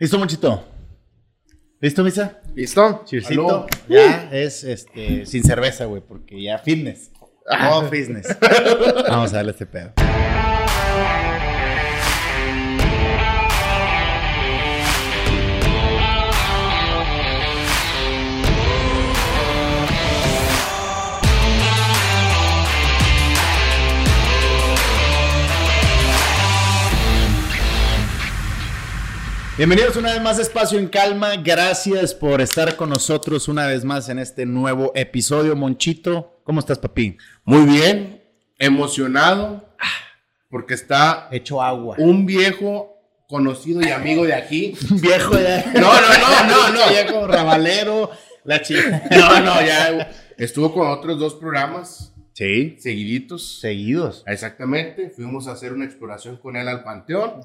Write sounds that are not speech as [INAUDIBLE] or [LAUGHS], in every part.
¿Listo, Monchito? ¿Listo, Misa? ¿Listo? Cheersito. Ya es este, sin cerveza, güey, porque ya fitness. No, fitness. [LAUGHS] Vamos a darle este pedo. Bienvenidos una vez más a Espacio en Calma. Gracias por estar con nosotros una vez más en este nuevo episodio. Monchito, ¿cómo estás, papi? Muy bien, emocionado, porque está Hecho agua. un viejo conocido y amigo de aquí. [LAUGHS] Viejo ya. No, no, no, no, no. Viejo rabalero. La chica. No, no, ya estuvo con otros dos programas Sí. seguiditos. Seguidos. Exactamente, fuimos a hacer una exploración con él al Panteón,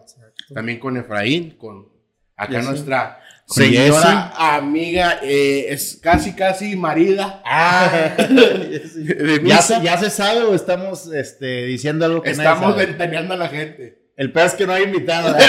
también con Efraín, con acá nuestra señora amiga, eh, es casi, casi marida. Ah. [LAUGHS] ¿Ya se, ¿Ya se sabe o estamos este, diciendo algo que Estamos ventaneando a la gente. El peor es que no hay invitado. ¿eh?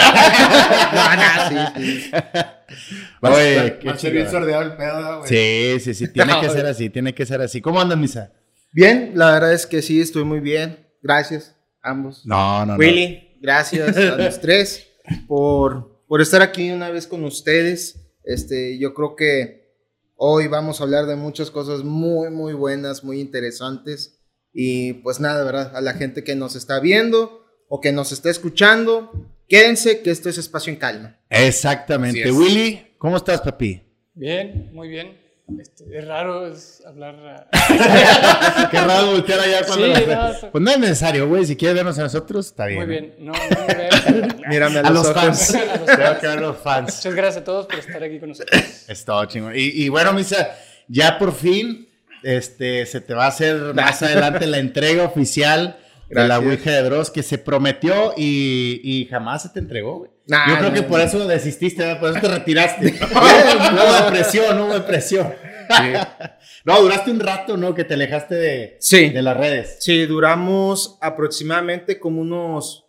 Va, Oye, a- qué va a ser bien sordeado el pedo, ¿no, güey. Sí, sí, sí. Tiene [LAUGHS] que No, ser así, tiene que ser así. ¿Cómo andas, Misa? Bien, la verdad es que sí, estoy muy bien. Gracias, ambos. No, no, no. Willy, gracias a los tres por, por estar aquí una vez con ustedes. Este, yo creo que hoy vamos a hablar de muchas cosas muy, muy buenas, muy interesantes. Y pues nada, ¿verdad? A la gente que nos está viendo o que nos está escuchando, quédense que esto es espacio en calma. Exactamente. Willy, ¿cómo estás, papi? Bien, muy bien. Este, es raro es hablar. ah, [LAUGHS] Qué raro voltear allá cuando... Sí, la- no, Pues no es necesario, güey. Si quieres vernos a nosotros, está bien. muy bien. No, no me. [LAUGHS] Mírame a, A los, fans. A los [LAUGHS] Tengo fans. que ver los fans. Muchas gracias a todos por estar aquí con nosotros. Es todo chingón. Y, y bueno, Misa, ya por fin este, se te va a hacer más adelante la entrega oficial de la. Ouija de Dross que se prometió y, y jamás se te entregó, güey. Nah, Yo creo que por eso desististe, por eso te retiraste. no [LAUGHS] [LAUGHS] hubo presión, no hubo presión. no, duraste un rato, ¿no? Que te alejaste de, Sí. de las redes. Sí, duramos aproximadamente como unos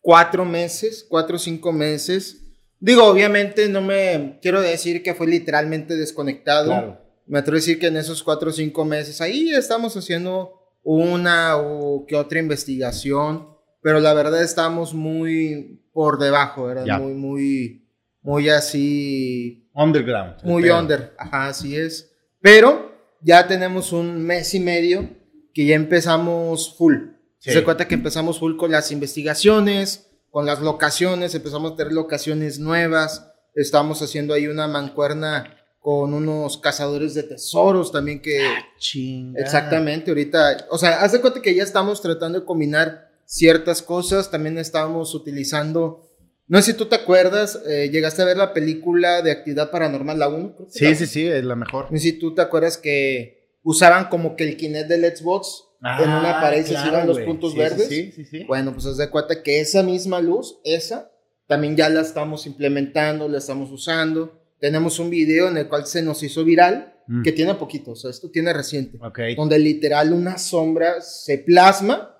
cuatro meses, cuatro o cinco meses. Digo, obviamente no me quiero decir que fue literalmente desconectado. Claro. Me atrevo a decir que en esos cuatro o cinco meses ahí estamos haciendo una o que otra investigación, pero la verdad estamos muy por debajo. Ya. Muy, muy, muy así Underground. muy under, ajá, así es. Pero ya tenemos un mes y medio que ya empezamos full. Sí. Se cuenta que empezamos full con las investigaciones, con las locaciones, empezamos a tener locaciones nuevas. Estamos haciendo ahí una mancuerna con unos cazadores de tesoros también que... Chinga. Exactamente, ahorita, o sea, haz de cuenta que ya estamos tratando de combinar ciertas cosas, también estamos utilizando, no sé si tú te acuerdas, eh, llegaste a ver la película de Actividad Paranormal, la 1. creo que Sí, la- sí, sí, es la mejor. No sé si tú te acuerdas que usaban como que el Kinect del Xbox en una pared se Ah, claro, iban los puntos Sí, verdes. Sí, sí, sí. Bueno, pues haz de cuenta que esa misma luz, esa, también ya la estamos implementando, la estamos usando. Tenemos un video en el cual se nos hizo viral, Mm. que tiene poquito, o sea, esto tiene reciente Ok. donde literal una sombra se plasma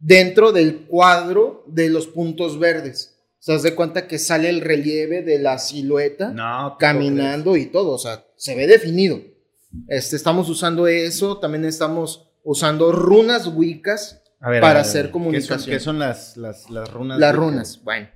dentro del cuadro de los puntos verdes. O sea, de cuenta que sale el relieve de la silueta No, caminando y todo, o sea, se ve definido. Este, estamos usando eso, también estamos usando runas wicas, ver, para ver, hacer ¿qué son- comunicación. ¿Qué son, las, las, las runas? las güey? runas. Bueno.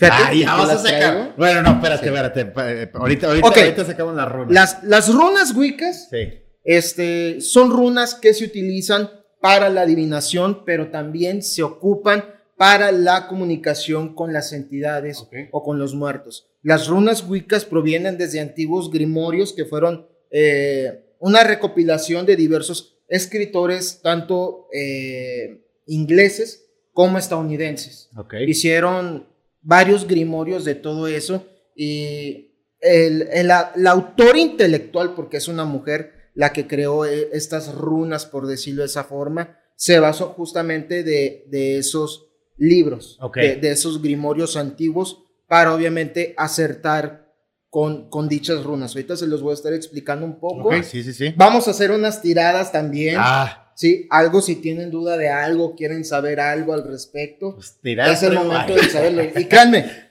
Ah, que ya vas a sacar. traigo. Bueno, no, espérate, Sí. espérate. eh, Ahorita, ahorita, Ok. ahorita sacamos las runas. Las, las runas wicas Sí. Este, son runas que se utilizan para la adivinación, pero también se ocupan para la comunicación con las entidades Ok. o con los muertos. Las runas wiccas provienen desde antiguos grimorios que fueron eh, una recopilación de diversos escritores, tanto eh, ingleses como estadounidenses Ok. hicieron varios grimorios de todo eso y el, el- la autora intelectual, porque es una mujer la que creó eh, estas runas, por decirlo de esa forma, se basó justamente de, de esos libros, Ok. de, de esos grimorios antiguos, para obviamente acertar con, con dichas runas. Ahorita se los voy a estar explicando un poco. Ok, sí, sí, sí. Vamos a hacer unas tiradas también. Ah, Sí, algo si tienen duda de algo, quieren saber algo al respecto. pues es el momento de saberlo. Y créanme, [LAUGHS]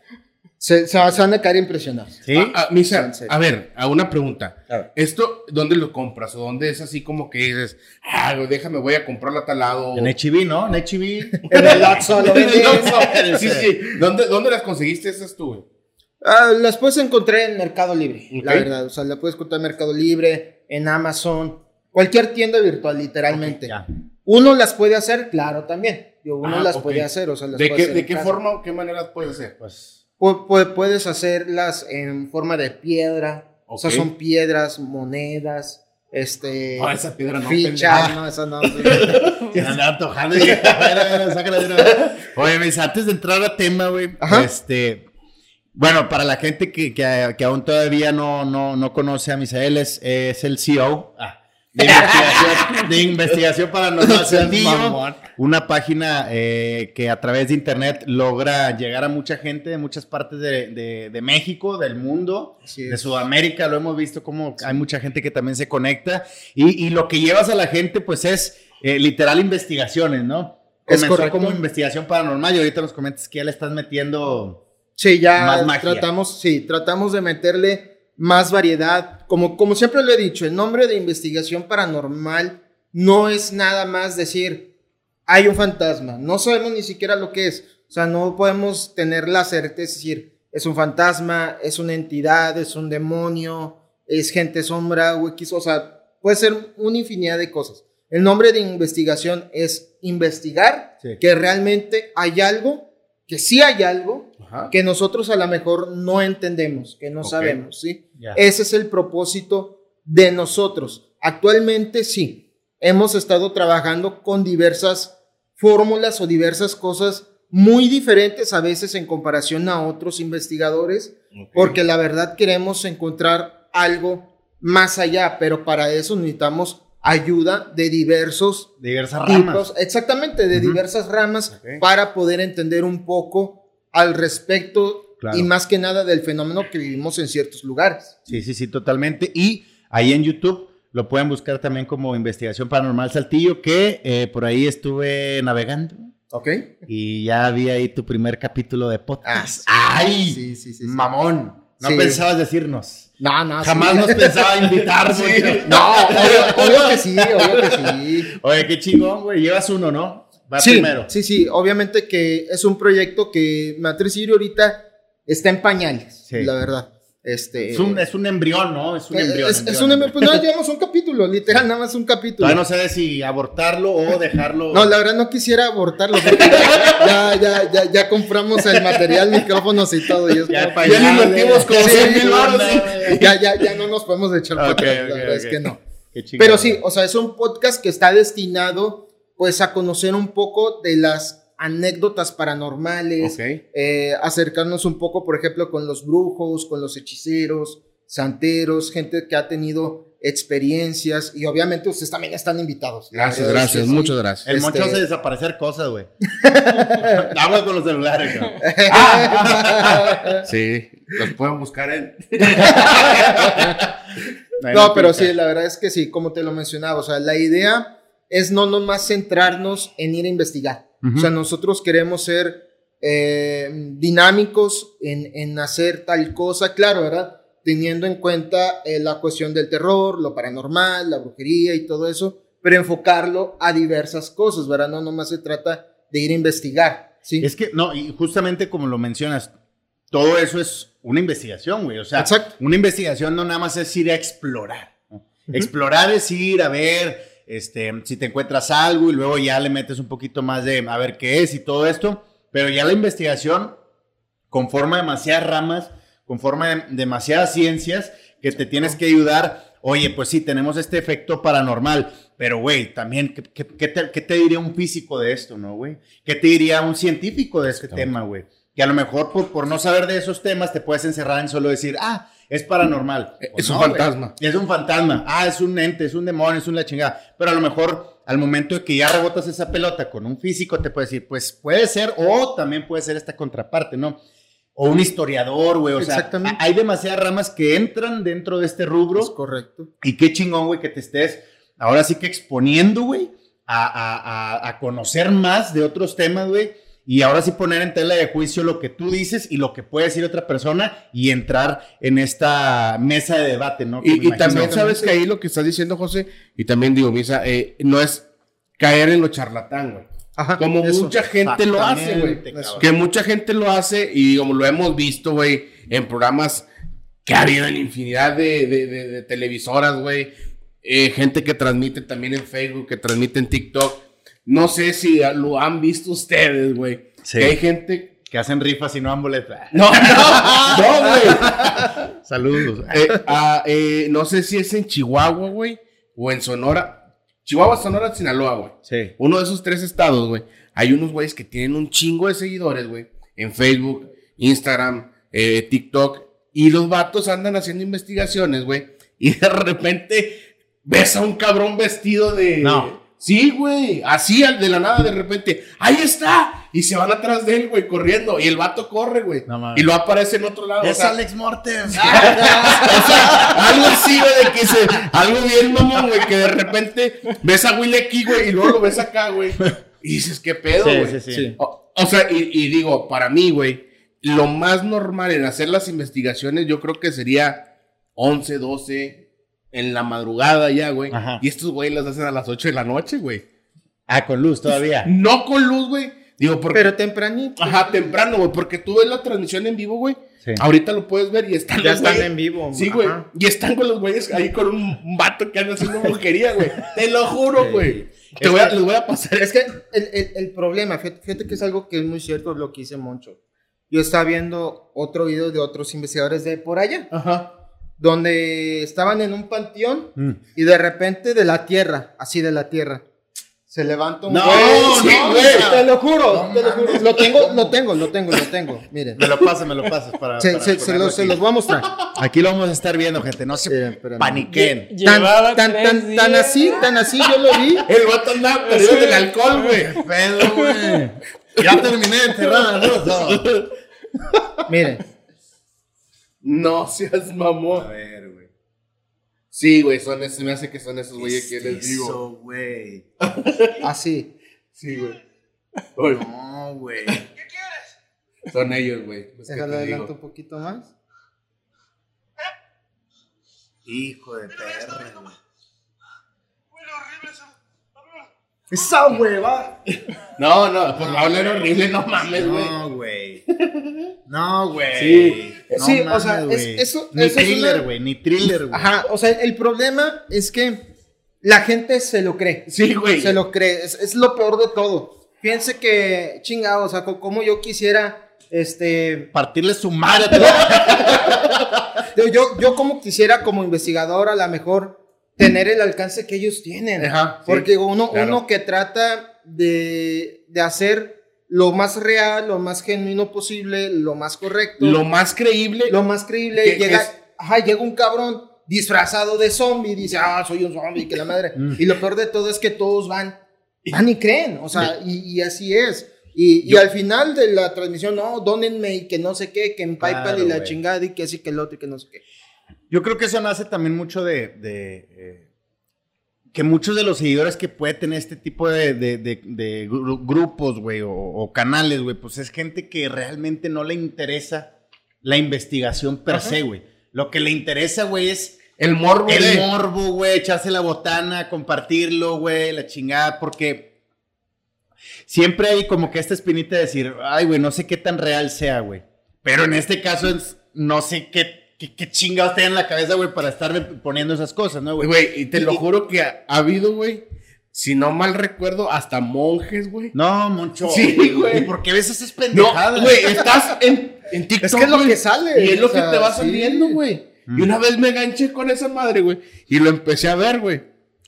Se, se van a caer impresionados. ¿Sí? Ah, ah, Misa, En serio. a ver, a una pregunta. A ver. ¿Esto dónde lo compras? ¿O dónde es así como que dices, ah, déjame, voy a comprarlo a tal lado? En HB, ¿no? En HB. [LAUGHS] En el Oxxo [LAUGHS] En el. Oxxo. Sí, sí. ¿Dónde, ¿Dónde las conseguiste esas tú, güey? Ah, las puedes encontrar en Mercado Libre, la verdad. O sea, la puedes encontrar en Mercado Libre, en Amazon, cualquier tienda virtual, literalmente. Ya. Uno las puede hacer, claro, también. Yo, uno Ah, las ok. puede hacer, o sea, las ¿De puede qué, hacer de en qué casa. forma o qué maneras puedes hacer? Pues. Pu- pu- puedes hacerlas en forma de piedra, o sea, son piedras, monedas, este, Ah, esa piedra no, fichas, no, esa no. [LAUGHS] Se andaba antojando. y dije, a ver, a ver, sácala de una vez. Oye, mis, antes de entrar a tema, güey, este. Bueno, para la gente que, que, que aún todavía no, no, no conoce a Misael, es, es el CEO ah, de, investigación, de investigación paranormal Saltillo, mamón. una página eh, que a través de internet logra llegar a mucha gente de muchas partes de, de- de México, del mundo, de es. Sudamérica, lo hemos visto como hay mucha gente que también se conecta y, y lo que llevas a la gente pues es eh, literal investigaciones, ¿no? Es Comenzó correcto. como investigación paranormal y ahorita nos comentas que ya le estás metiendo... Sí, ya Más magia. tratamos, sí, tratamos de meterle más variedad. Como, como siempre lo he dicho, el nombre de investigación paranormal no es nada más decir, hay un fantasma. No sabemos ni siquiera lo que es. O sea, no podemos tener la certeza, es decir, es un fantasma, es una entidad, es un demonio, es gente sombra o X. O sea, puede ser una infinidad de cosas. El nombre de investigación es investigar Sí. que realmente hay algo, que sí hay algo, Ajá. que nosotros a lo mejor no entendemos, que no sabemos, ¿sí? Ese es el propósito de nosotros. Actualmente sí, hemos estado trabajando con diversas fórmulas o diversas cosas muy diferentes a veces en comparación a otros investigadores, porque la verdad queremos encontrar algo más allá, pero para eso necesitamos ayuda de diversos Diversas ramas. exactamente, de diversas ramas para poder entender un poco al respecto Claro. y más que nada del fenómeno que vivimos en ciertos lugares. Sí, sí, sí, totalmente. Y ahí en YouTube lo pueden buscar también como Investigación Paranormal Saltillo, que eh, por ahí estuve navegando ¿Ok? y ya vi ahí tu primer capítulo de podcast. Ah, ¡Ay! Sí, sí, sí. Mamón. No Sí. pensabas decirnos. No, no, Jamás sí. nos pensaba invitar, [LAUGHS] Sí. No, obvio, obvio que sí, obvio que sí. Oye, qué chingón, güey. Llevas uno, ¿no? Va sí, primero. sí, sí, obviamente que es un proyecto que Matriz Sirio ahorita está en pañales, Sí. la verdad. Este, Es un, es un embrión, ¿no? Es un eh, embrión. es- es embrión. un- pues no, llevamos un capítulo, literal, nada más un capítulo. Todavía no sabes si abortarlo o dejarlo. No, la verdad no quisiera abortarlo. porque ya, ya, ya, ya compramos el material, micrófonos y todo. Y es Ya como- Ya invertimos como Sí, 100 mil baros. ya, ya, ya no nos podemos echar para Ok, atrás, ok, la verdad es que no. Pero sí, o sea, es un podcast que está destinado pues a conocer un poco de las anécdotas paranormales, Ok. eh, acercarnos un poco, por ejemplo, con los brujos, con los hechiceros, santeros, gente que ha tenido experiencias y obviamente ustedes también están invitados. Gracias, verdad gracias, sí. muchas gracias. El Este- moncho hace desaparecer cosas, güey. [LAUGHS] Habla con los celulares, güey. Sí, los pueden buscar en. [LAUGHS] No, [LAUGHS] pero sí, la verdad es que sí, como te lo mencionaba, o sea, la idea es no nomás centrarnos en ir a investigar. Ujú. O sea, nosotros queremos ser eh, dinámicos en, en hacer tal cosa, claro, ¿verdad? Teniendo en cuenta eh, la cuestión del terror, lo paranormal, la brujería y todo eso, pero enfocarlo a diversas cosas, ¿verdad? No nomás se trata de ir a investigar, ¿sí? Es que, no, y justamente como lo mencionas, todo eso es una investigación, güey. O sea, Exacto. una investigación no nada más es ir a explorar. ¿no? Explorar es ir a ver este, si te encuentras algo y luego ya le metes un poquito más de a ver qué es y todo esto. Pero ya la investigación conforma demasiadas ramas, conforma de- demasiadas ciencias que te tienes que ayudar. Oye, pues sí, tenemos este efecto paranormal, pero güey, también, ¿qué, qué- qué te, qué te diría un físico de esto, no, güey? ¿Qué te diría un científico de este tema, güey? Que a lo mejor por, por no saber de esos temas te puedes encerrar en solo decir, ah, es paranormal. Es Pues un no, fantasma. Es un fantasma. Ah, es un ente, es un demonio, es una chingada. Pero a lo mejor al momento de que ya rebotas esa pelota con un físico, te puede decir, pues puede ser, o también puede ser esta contraparte, ¿no? O un historiador, güey. O sea, Exactamente. hay demasiadas ramas que entran dentro de este rubro. Es correcto. Y qué chingón, güey, que te estés ahora sí que exponiendo, güey, a, a- a- a conocer más de otros temas, güey. Y ahora sí poner en tela de juicio lo que tú dices y lo que puede decir otra persona y entrar en esta mesa de debate, ¿no? Y, también sabes que ahí lo que estás diciendo, José, y también digo, Misa, eh, no es caer en lo charlatán, güey. Ajá, Como eso. mucha gente lo hace, güey. Que mucha gente lo hace y como lo hemos visto, güey, en programas que ha habido en infinidad de, de- de- de televisoras, güey. Eh, gente que transmite también en Facebook, que transmite en TikTok. No sé si lo han visto ustedes, güey. Sí. Que hay gente... Que hacen rifas y no dan boletas. [LAUGHS] No, no, no, güey. Saludos. Eh, ah, eh, no sé si es en Chihuahua, güey, o en Sonora. Chihuahua, Sonora, Sinaloa, güey. Sí. Uno de esos tres estados, güey. Hay unos güeyes que tienen un chingo de seguidores, güey. En Facebook, Instagram, eh, TikTok. Y los vatos andan haciendo investigaciones, güey. Y de repente ves a un cabrón vestido de. No. Sí, güey. Así al de la nada, de repente. ¡Ahí está! Y se van atrás de él, güey, corriendo. Y el vato corre, güey. No y lo aparece en otro lado. o Es sea, Alex Mortem. [LAUGHS] o sea, algo así, güey, de que se. Algo bien, mamón, güey, que de repente ves a Willy aquí, güey, y luego lo ves acá, güey. Y dices, ¿qué pedo, Sí, güey? sí, sí. Sí. O, o sea, y, y digo, para mí, güey, lo más normal en hacer las investigaciones, yo creo que sería 11, 12 en la madrugada ya, güey. Ajá. Y estos güey las hacen a las 8 de la noche, güey. Ah, con luz todavía. [LAUGHS] No con luz, güey. Digo, porque. Pero tempranito. Ajá, temprano, güey, porque tú ves la transmisión en vivo, güey. Sí. Ahorita lo puedes ver y están Ya los están güeyes- en vivo. Sí, güey. ajá. Y están con los güeyes ahí con un, vato que anda haciendo brujería, güey. Te lo juro, güey. Te voy a, que- les voy a pasar. Es que el, el- el problema, fíjate, fíjate que es algo que es muy cierto lo que dice Moncho. Yo estaba viendo otro video de otros investigadores de por allá, Ajá. Donde estaban en un panteón Mm. y de repente de la tierra, así de la tierra, se levanta un No, güey. no, Sí, no, güey, te lo juro, no te lo juro. Lo tengo, lo tengo, lo tengo, lo tengo. Miren. Me lo pasas, me lo pasas para. Se, para se- se los, se los voy a mostrar. Aquí lo vamos a estar viendo, gente. No se paniquen. Tan, tan, tan, tan así, tan así, yo lo vi. [LAUGHS] El vato andaba perdido del alcohol, güey. Pedo, güey. Ya terminé de enterrar a los dos. Miren, No [LAUGHS] seas mamón. ver, güey. Sí, güey, son esos, me hace que son esos güeyes que les digo. Eso, güey. [LAUGHS] así. Sí, güey. Oye, No, güey. son ellos, güey. que Déjalo adelanto un poquito más. Hijo de perra, güey. Esa hueva. No, no, por favor, era horrible, no mames, güey. No, güey. [LAUGHS] No, güey. Sí. No Sí, o sea, es- güey. eso- Ni eso thriller, una- güey. Ni thriller, güey. Ajá, o sea, el problema es que la gente se lo cree. Sí, güey. Se lo cree. Es, es lo peor de todo. Fíjense que, chingado, o sea, co- como yo quisiera, este, Partirle su madre. [LAUGHS] yo, yo, yo como quisiera como investigador a lo mejor tener el alcance que ellos tienen. Ajá, sí, Porque uno, claro. uno que trata de, de hacer lo más real, lo más genuino posible, lo más correcto. Lo más creíble. lo más creíble, llega, es- ajá, llega un cabrón disfrazado de zombie, dice, ah, soy un zombie, que la madre. [LAUGHS] Mm. Y lo peor de todo es que todos van, van y creen, o sea, y, y así es. Y, y al final de la transmisión, no, dónenme y que no sé qué, que en PayPal Claro, y la güey. chingada y que así que el otro y que no sé qué. Yo creo que eso nace también mucho de, de, eh, que muchos de los seguidores que puede tener este tipo de, de- de- de gru- grupos, güey, o, o canales, güey, pues es gente que realmente no le interesa la investigación per Ajá. se, güey. Lo que le interesa, güey, es El morbo, el de- morbo, güey, echarse la botana, compartirlo, güey, la chingada, porque siempre hay como que esta espinita de decir, ay, güey, no sé qué tan real sea, güey. Pero en este caso es- no sé qué, qué, qué chingados tengan en la cabeza, güey, para estar poniendo esas cosas, ¿no, güey? Güey, y te lo juro que ha, ha habido, güey, si no mal recuerdo, hasta monjes, güey. No, Moncho. Sí, güey. ¿Y por qué ves esas No, pendejadas? güey, estás en, en TikTok. Es que es lo que sale, Y es lo sea, que te va sí. saliendo, güey. Mm. Y una vez me enganché con esa madre, güey. Y lo empecé a ver, güey.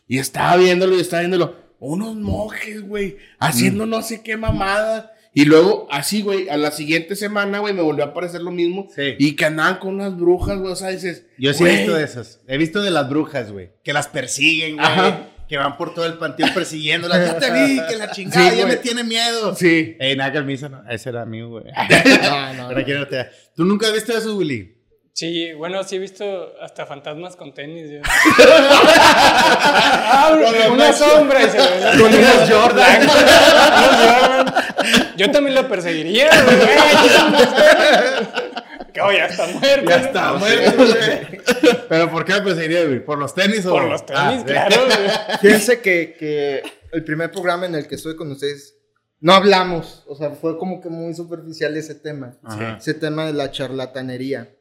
Y estaba viéndolo y estaba viéndolo. Unos monjes, güey. Haciendo no sé qué mamada. Y luego, así, güey, a la siguiente semana, güey, me volvió a aparecer lo mismo. Sí. Y que andaban con unas brujas, güey. O sea, dices. Yo sí he visto de esas. He visto de las brujas, güey. Que las persiguen, güey. Ajá. Que van por todo el panteón persiguiéndolas. Ya te vi, que la chingada Sí, ya güey. me tiene miedo. Sí. Ey, nada, calmiza, no. Ese era amigo, güey. [LAUGHS] No, no, Pero no te- ¿Tú nunca has visto eso, Willy? Sí, bueno, sí he visto hasta fantasmas con tenis. yo. [LAUGHS] Ah, una sombra. Con unos Jordan. [LAUGHS] Yo también lo perseguiría, güey. [LAUGHS] Que oh, ya está muerto. Ya ¿no? está muerto, güey. Pero ¿por qué me perseguiría, güey? ¿Por los tenis o Por los tenis, Ah, claro, güey. Fíjense que, que el primer programa en el que estoy con ustedes no hablamos. O sea, fue como que muy superficial ese tema. Ajá. Ese tema de la charlatanería.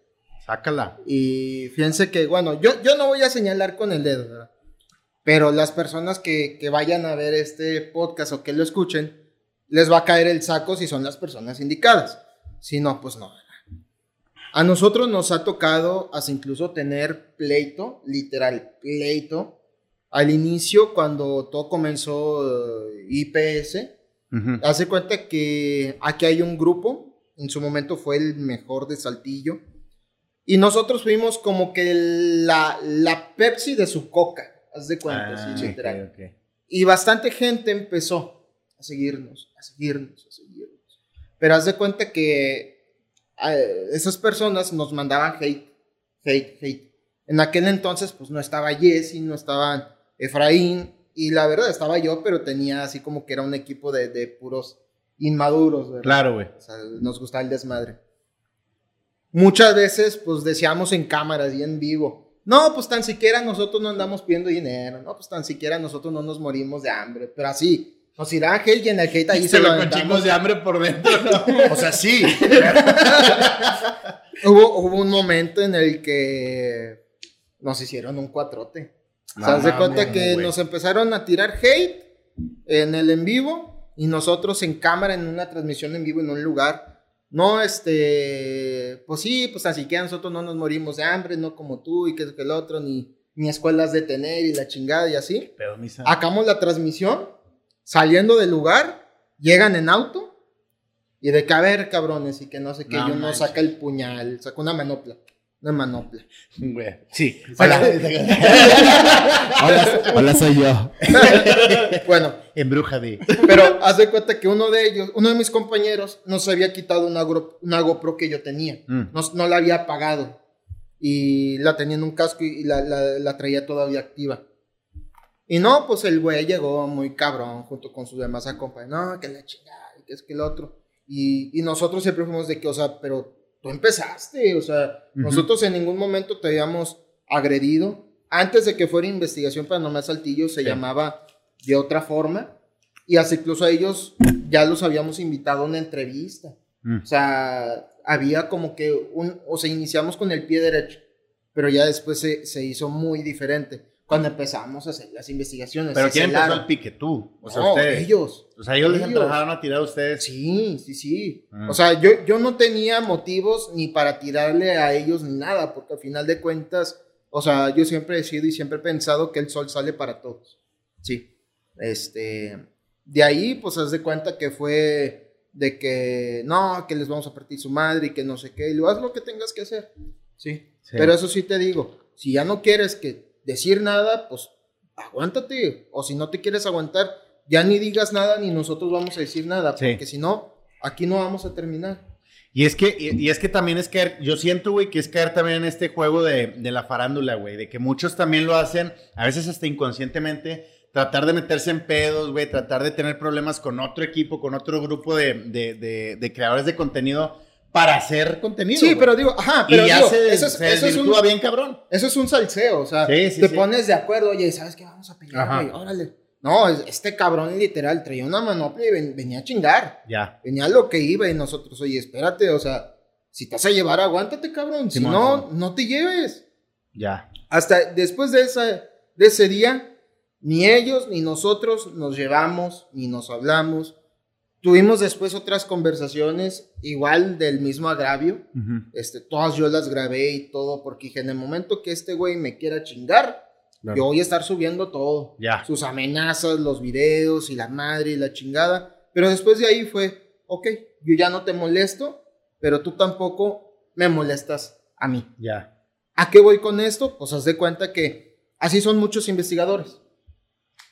Sácala. Y fíjense que, bueno, yo, yo no voy a señalar con el dedo, ¿verdad? Pero las personas que, que vayan a ver este podcast o que lo escuchen, les va a caer el saco si son las personas indicadas. Si no, pues no. A nosotros nos ha tocado hasta incluso tener pleito, literal, pleito, al inicio cuando todo comenzó eh, IPS. Ujú. Hace cuenta que aquí hay un grupo, en su momento fue el mejor de Saltillo, y nosotros fuimos como que la, la Pepsi de su coca, haz de cuenta, Ah, sí, literal. Y bastante gente empezó a seguirnos, a seguirnos, a seguirnos. Pero haz de cuenta que eh, esas personas nos mandaban hate, hate, hate. En aquel entonces, pues no estaba Jesse, no estaba Efraín, y la verdad estaba yo, pero tenía así como que era un equipo de, de puros inmaduros, ¿verdad? Claro, güey. O sea, nos gustaba el desmadre. Muchas veces, pues decíamos en cámaras y en vivo, no, pues tan siquiera nosotros no andamos pidiendo dinero, no, pues tan siquiera nosotros no nos morimos de hambre, pero así, nos irá hate y en el hate ahí se Se lo con chingos de hambre por dentro, ¿no? [LAUGHS] O sea, sí. [LAUGHS] Hubo, hubo un momento en el que nos hicieron un cuatrote. O sea, No cuenta que nos empezaron a tirar hate en el en vivo y nosotros en cámara en una transmisión en vivo en un lugar. No, este, pues sí, pues así que nosotros no nos morimos de hambre, no como tú y que, que el otro, ni, ni escuelas de tener y la chingada y así. Pero, misa. Acabamos la transmisión, saliendo del lugar, llegan en auto y de que a ver, cabrones, y que no sé qué, No yo no saca el puñal, saca una manopla, una manopla. Güey. Sí. Hola. [LAUGHS] Hola, hola, soy yo. [LAUGHS] bueno, Embruja de. pero haz de cuenta que uno de ellos, uno de mis compañeros, no se había quitado una, GoPro que yo tenía, Mm. no, no la había apagado y la tenía en un casco y la, la- la traía todavía activa. Y no, pues el güey llegó muy cabrón junto con sus demás acompañantes. No, que la chingada, que es que el otro. Y, y nosotros siempre fuimos de que, o sea, pero tú empezaste, o sea, Ujú. nosotros en ningún momento te habíamos agredido. Antes de que fuera investigación paranormal Saltillo, se Sí. llamaba de otra forma. Y hasta incluso a ellos ya los habíamos invitado a una entrevista. Mm. O sea, había como que un, o sea, iniciamos con el pie derecho, pero ya después se, se hizo muy diferente cuando empezamos a hacer las investigaciones. Pero ¿quién empezó el pique? Tú. O sea, No, ustedes. ellos. O sea, ellos les Ellos. empezaron a tirar a ustedes. Sí, sí, sí. Ah. O sea, yo, yo no tenía motivos ni para tirarle a ellos ni nada, porque al final de cuentas, o sea, yo siempre he sido y siempre he pensado que el sol sale para todos. Sí. Este, de ahí, pues haz de cuenta que fue de que no, que les vamos a partir su madre y que no sé qué, y lo haz lo que tengas que hacer. Sí. Sí. Pero eso sí te digo, si ya no quieres que decir nada, pues aguántate. O si no te quieres aguantar, ya ni digas nada ni nosotros vamos a decir nada, Sí. porque si no, aquí no vamos a terminar. Y es que, y, y es que también es caer, yo siento, güey, que es caer también en este juego de, de la farándula, güey, de que muchos también lo hacen, a veces hasta inconscientemente, tratar de meterse en pedos, güey, tratar de tener problemas con otro equipo, con otro grupo de, de, de- de creadores de contenido para hacer contenido. Sí, güey. pero digo, ajá, y pero ya digo, se, eso, es, se eso es un, bien cabrón. eso es un salseo, o sea, Sí, sí, te sí. pones de acuerdo, oye, ¿sabes qué? Vamos a pelear, güey, órale. No, es- este cabrón literal traía una manopla y ven- venía a chingar. Ya. Venía a lo que iba y nosotros, oye, espérate, o sea, si te vas a llevar, aguántate, cabrón. Si no, no te lleves. Ya. Hasta después de, esa, de ese día, ni ellos ni nosotros nos llevamos, ni nos hablamos. Tuvimos después otras conversaciones, igual del mismo agravio. Ujú. Este, todas yo las grabé y todo, porque dije, en el momento que este güey me quiera chingar, Claro. yo voy a estar subiendo todo. Ya. Sus amenazas, los videos y la madre y la chingada. Pero después de ahí fue, ok, yo ya no te molesto, pero tú tampoco me molestas a mí. Ya. ¿A qué voy con esto? Pues haz de cuenta que así son muchos investigadores.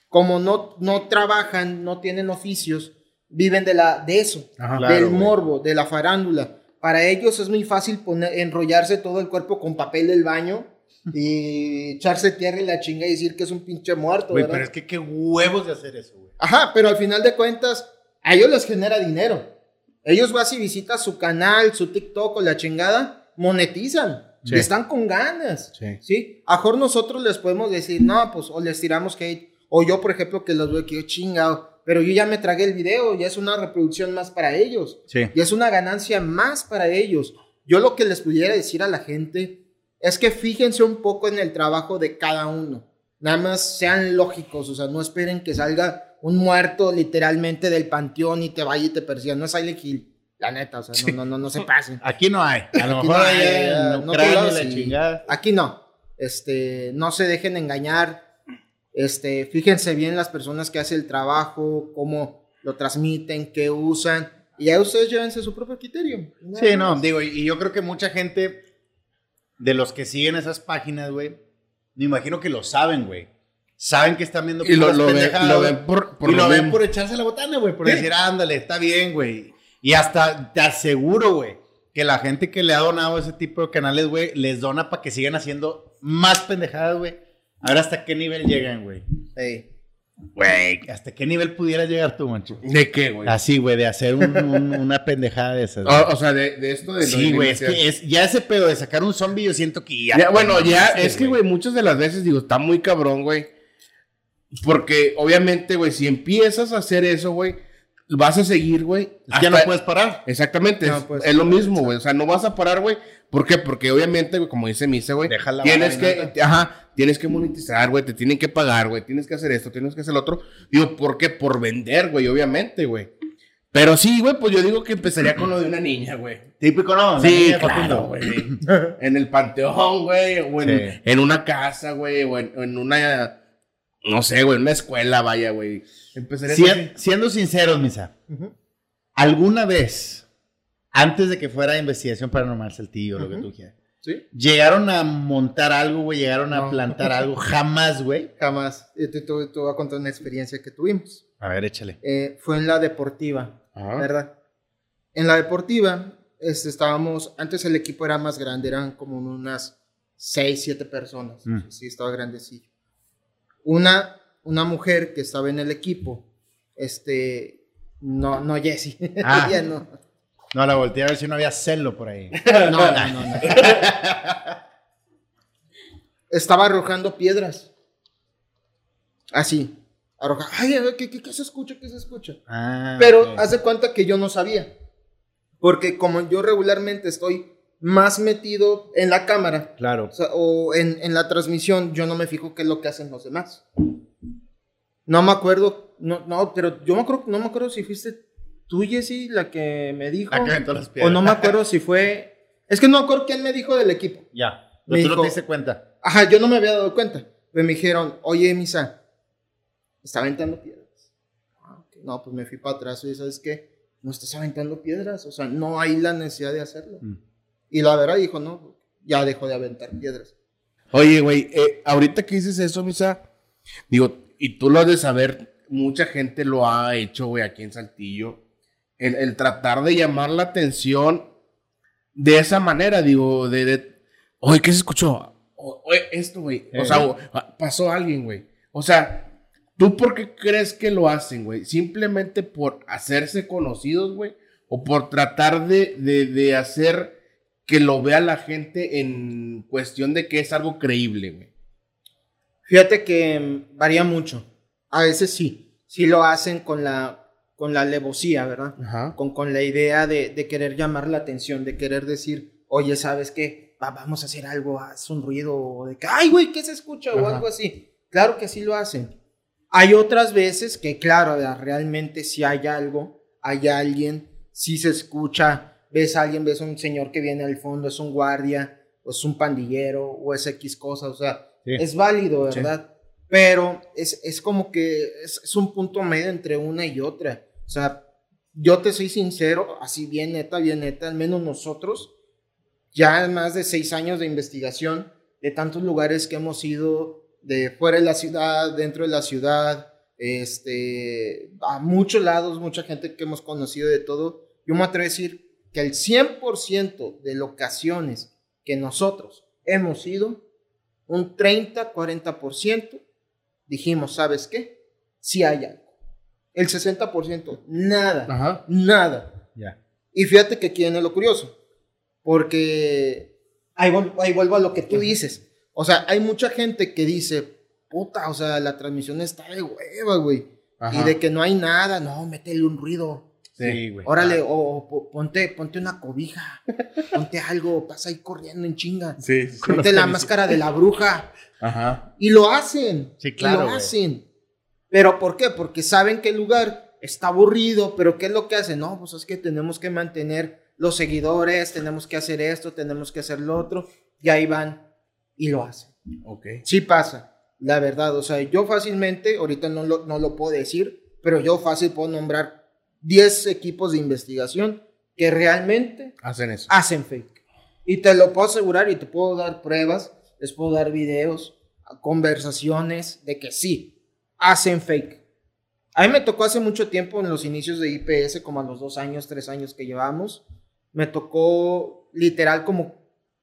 Como no, no trabajan, no tienen oficios, viven de, la, de eso, Ajá. Claro, del güey. morbo, de la farándula. Para ellos es muy fácil poner, enrollarse todo el cuerpo con papel del baño [LAUGHS] y echarse tierra y la chinga y decir que es un pinche muerto. Güey, ¿verdad? pero es que qué huevos de hacer eso, güey. Ajá, pero al final de cuentas, a ellos les genera dinero. Ellos vas y visitas su canal, su TikTok o la chingada, monetizan. Sí. Están con ganas. Sí. ¿sí? A mejor nosotros les podemos decir, no, pues, o les tiramos hate. O yo, por ejemplo, que los veo que yo chingado. Pero yo ya me tragué el video, ya es una reproducción más para ellos. Sí. Y es una ganancia más para ellos. Yo lo que les pudiera decir a la gente es que fíjense un poco en el trabajo de cada uno. Nada más sean lógicos, o sea, no esperen que salga un muerto literalmente del panteón y te vaya y te persiga. No es Silent Hill, la neta, o sea, no, no, no, no se pasen. Aquí no hay. A lo Aquí mejor no hay, allá eh, en Ucrania la chingada. Aquí no. Este, no se dejen engañar. Este, fíjense bien las personas que hacen el trabajo, cómo lo transmiten, qué usan. Y ya ustedes llévense su propio criterio. Sí, no, digo, y- yo creo que mucha gente de los que siguen esas páginas, güey, me imagino que lo saben, güey. Saben que están viendo Y lo, lo ven, pendejadas, lo ven por, por y lo ven por echarse la botana, güey, por Sí. decir, ándale, está bien, güey. Y hasta te aseguro, güey, que la gente que le ha donado ese tipo de canales, güey, les dona para que sigan haciendo más pendejadas, güey. A ver hasta qué nivel llegan, güey. Ey. Güey, ¿hasta qué nivel pudieras llegar tú, mancho? ¿De qué, güey? Así, güey, de hacer un- un- una pendejada de esas. güey. O, o sea, de, de esto de... lo Sí, güey, es que es, ya ese pedo de sacar un zombie, yo siento que ya. Ya, bueno, ya, es que, güey, muchas de las veces digo, está muy cabrón, güey. Porque, obviamente, güey, si empiezas a hacer eso, güey, vas a seguir, güey. Ya no puedes parar. Exactamente, No es, puedes es lo mismo, güey. O sea, no vas a parar, güey. ¿Por qué? Porque obviamente, güey, como dice Misa, güey, Deja la tienes que, ajá, tienes que monetizar, güey, te tienen que pagar, güey, tienes que hacer esto, tienes que hacer lo otro. Digo, ¿por qué? Por vender, güey, obviamente, güey. Pero sí, güey, pues yo digo que empezaría con lo de una niña, güey. Típico, ¿no? Sí, claro, Facundo. güey. En el panteón, güey, o en, Sí. en una casa, güey, o en, una, no sé, güey, en una escuela, vaya, güey. Empezaría Si- así. siendo sinceros, Misa. ¿alguna vez, antes de que fuera investigación paranormal, Saltillo, lo que tú quieras, ¿Sí? llegaron a montar algo, güey? ¿Llegaron a No. plantar algo? [LAUGHS] Jamás, güey. Jamás. Te, te- te voy a contar una experiencia que tuvimos. A ver, échale. Eh, fue en la deportiva, Ajá. ¿verdad? En la deportiva, este, estábamos, antes el equipo era más grande, eran como unas 6, 7 personas. Mm. Sí, estaba grandecillo. Una, una mujer que estaba en el equipo, este, no, no Jessie, [LAUGHS] Ah. ella no. No, la volteé a ver si no había celo por ahí. [LAUGHS] No, no, no, no. Estaba arrojando piedras. Así. Arroja. Ay, a ver, ¿qué, qué, qué se escucha? ¿Qué se escucha? Ah, Pero de cuenta que yo no sabía. Porque como yo regularmente estoy más metido en la cámara Claro. o, sea, o en, en la transmisión, yo no me fijo qué es lo que hacen los demás. No me acuerdo, no, no, pero yo me acuerdo, no me acuerdo si fuiste tú, Jessy, la que me dijo. La que aventó las o piedras. no me acuerdo si fue. Es que no me acuerdo quién me dijo del equipo. Ya. Me tú no te diste cuenta. Ajá, yo no me había dado cuenta. Pero me dijeron, oye, Misa, está aventando piedras. Ah, ok. No, pues me fui para atrás y ¿sabes qué? No estás aventando piedras. O sea, no hay la necesidad de hacerlo. Mm. Y la verdad dijo, no, ya dejó de aventar piedras. Oye, güey, eh, ahorita que dices eso, Misa, digo, y tú lo has de saber, mucha gente lo ha hecho, güey, aquí en Saltillo. El, el tratar de llamar la atención de esa manera, digo, de, de oye, ¿qué se escuchó? O- oye, esto, güey. O Eh. sea, o- ah, pasó alguien, güey. O sea, ¿tú por qué crees que lo hacen, güey? ¿Simplemente por hacerse conocidos, güey? ¿O por tratar de, de, de hacer que lo vea la gente en cuestión de que es algo creíble, güey? Fíjate que mm, varía mucho. A veces sí, sí lo hacen con la, con la alevosía, ¿verdad? Ajá. Con, con la idea de, de querer llamar la atención, de querer decir, oye, ¿sabes qué? Va- vamos a hacer algo, haz un ruido, o de que, ay, güey, ¿qué se escucha? O algo así. Claro que sí lo hacen. Hay otras veces que, claro, realmente si hay algo, hay alguien, si se escucha, ves a alguien, ves a un señor que viene al fondo, es un guardia, o es un pandillero, o es X cosa, o sea, Sí. es válido. ¿verdad? Pero es, es como que es, es un punto medio entre una y otra. O sea, yo te soy sincero, así bien neta, bien neta, al menos nosotros, ya más de seis años de investigación, de tantos lugares que hemos ido, de fuera de la ciudad, dentro de la ciudad, este, a muchos lados, mucha gente que hemos conocido de todo, yo me atrevo a decir que el 100% de locaciones que nosotros hemos ido, un 30, 40%, dijimos, ¿sabes qué? Sí hay algo. El 60%. Nada. Ajá. Nada. Ya. Y fíjate que aquí viene lo curioso. Porque ahí, vol- ahí vuelvo a lo que tú dices. O sea, hay mucha gente que dice, puta, o sea, la transmisión está de hueva, güey. Ajá. Y de que no hay nada, no, métele un ruido. Sí, güey. Órale, o, o po- ponte, ponte una cobija, [LAUGHS] ponte algo, pasa ahí corriendo en chinga. Sí, sí. Ponte la máscara de la bruja. Ajá. Y lo hacen. Sí, y claro, lo güey. hacen. Pero ¿por qué? Porque saben que el lugar está aburrido, pero ¿qué es lo que hacen? No, pues es que tenemos que mantener los seguidores, tenemos que hacer esto, tenemos que hacer lo otro. Y ahí van y lo hacen. Ok. Sí pasa, la verdad. O sea, yo fácilmente, ahorita no lo, no lo puedo decir, pero yo fácil puedo nombrar 10 equipos de investigación que realmente Hacen eso. hacen fake. Y te lo puedo asegurar y te puedo dar pruebas, les puedo dar videos, conversaciones de que sí, hacen fake. A mí me tocó hace mucho tiempo en los inicios de IPS, como a los dos años, tres años que llevamos, me tocó literal como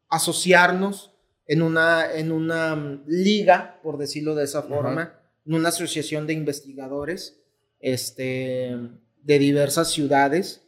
asociarnos en una, en una mm, liga, por decirlo de esa forma, en una asociación de investigadores este, de diversas ciudades,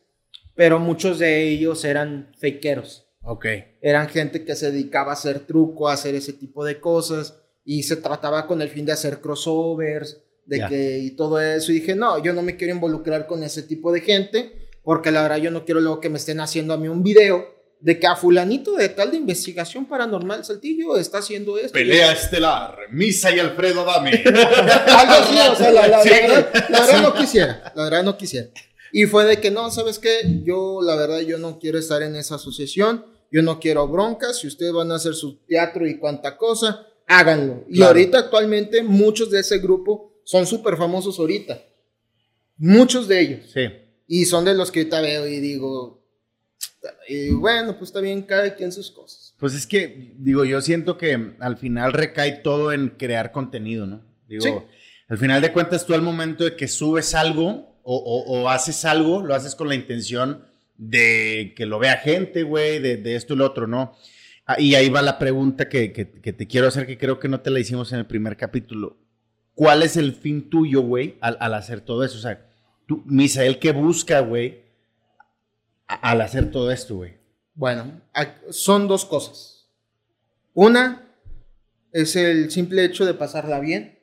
pero muchos de ellos eran fakeros. Ok. Eran gente que se dedicaba a hacer truco, a hacer ese tipo de cosas, y se trataba con el fin de hacer crossovers, de Ya. que y todo eso. Y dije, no, yo no me quiero involucrar con ese tipo de gente, porque la verdad yo no quiero luego que me estén haciendo a mí un video de que a fulanito de tal de investigación paranormal Saltillo está haciendo esto. Pelea estelar, Misa y Alfredo Dame. [LAUGHS] Algo así, o sea, la, la- Sí. la verdad, la verdad no quisiera, la verdad no quisiera. Y fue de que no, ¿sabes qué? Yo, la verdad, yo no quiero estar en esa asociación, yo no quiero broncas, si ustedes van a hacer su teatro y cuanta cosa, háganlo. Y Claro. ahorita actualmente muchos de ese grupo son súper famosos ahorita, muchos de ellos. Sí. Y son de los que ahorita veo y digo, y bueno, pues está bien, cada quien sus cosas. Pues es que, digo, yo siento que al final recae todo en crear contenido, ¿no? Digo, Sí. al final de cuentas, tú al momento de que subes algo o, o- o haces algo, lo haces con la intención de que lo vea gente, güey, de, de esto y lo otro, ¿no? Ah, y ahí va la pregunta que, que- que te quiero hacer, que creo que no te la hicimos en el primer capítulo. ¿Cuál es el fin tuyo, güey, al, al hacer todo eso? O sea, tú, Misael, ¿qué busca, güey, al hacer todo esto, güey? Bueno, son dos cosas. Una es el simple hecho de pasarla bien,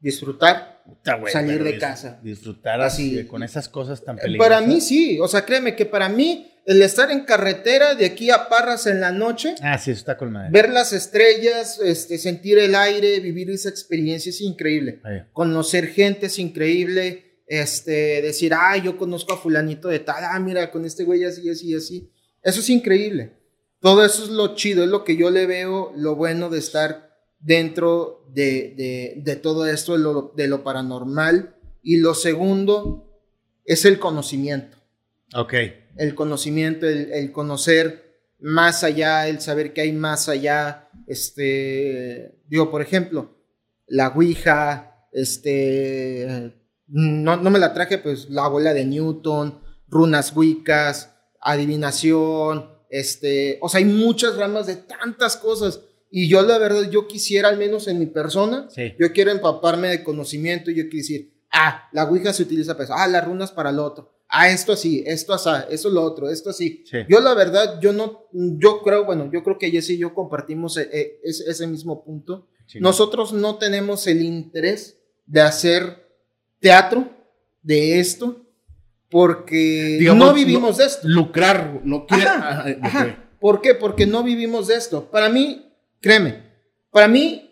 disfrutar. Puta, güey, Salir de casa. Disfrutar Así. así, con esas cosas tan peligrosas. Para mí sí, o sea, créeme que para mí el estar en carretera de aquí a Parras en la noche, Ah, sí, está con madre. ver las estrellas, este, sentir el aire, vivir esa experiencia es increíble. Ahí. Conocer gente es increíble, este, decir, ah, yo conozco a fulanito de tal, ah, mira, con este güey así, así, así. Eso es increíble. Todo eso es lo chido, es lo que yo le veo, lo bueno de estar dentro de, de- de todo esto, de lo, de lo paranormal. Y lo segundo es el conocimiento. Ok. El conocimiento, el, el conocer más allá, el saber que hay más allá. Este, digo, por ejemplo, la Ouija, este, no, no me la traje, pues la bola de Newton, runas Wiccas, adivinación, este, o sea, hay muchas ramas de tantas cosas. Y yo la verdad, yo quisiera, al menos en mi persona, Sí. yo quiero empaparme de conocimiento y yo quiero decir, ah, la Ouija se utiliza para eso, ah, las runas para lo otro, ah, esto así, esto así, esto lo otro, esto así. Sí. Yo la verdad, yo no, yo creo, bueno, yo creo que Jesse y yo compartimos eh, eh, ese, ese mismo punto. Sí. Nosotros no tenemos el interés de hacer teatro de esto porque Digamos, no vivimos de esto. Lucrar, no quiere. Ajá, Ajá, ok. ajá. ¿Por qué? Porque no vivimos de esto. Para mí, créeme, para mí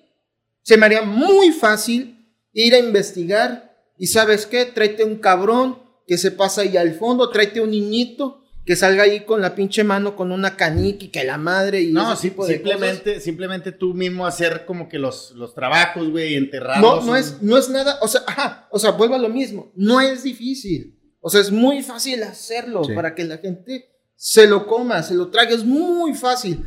se me haría muy fácil ir a investigar y sabes qué, tráete un cabrón que se pasa ahí al fondo, tráete un niñito que salga ahí con la pinche mano con una canica y que la madre y No, ese sí, tipo de cosas. simplemente, simplemente tú mismo hacer como que los, los trabajos, güey, y No, no es, no es nada, o sea, ajá, o sea, vuelvo a lo mismo, no es difícil, o sea, es muy fácil hacerlo Sí. para que la gente se lo coma, se lo trague, es muy fácil,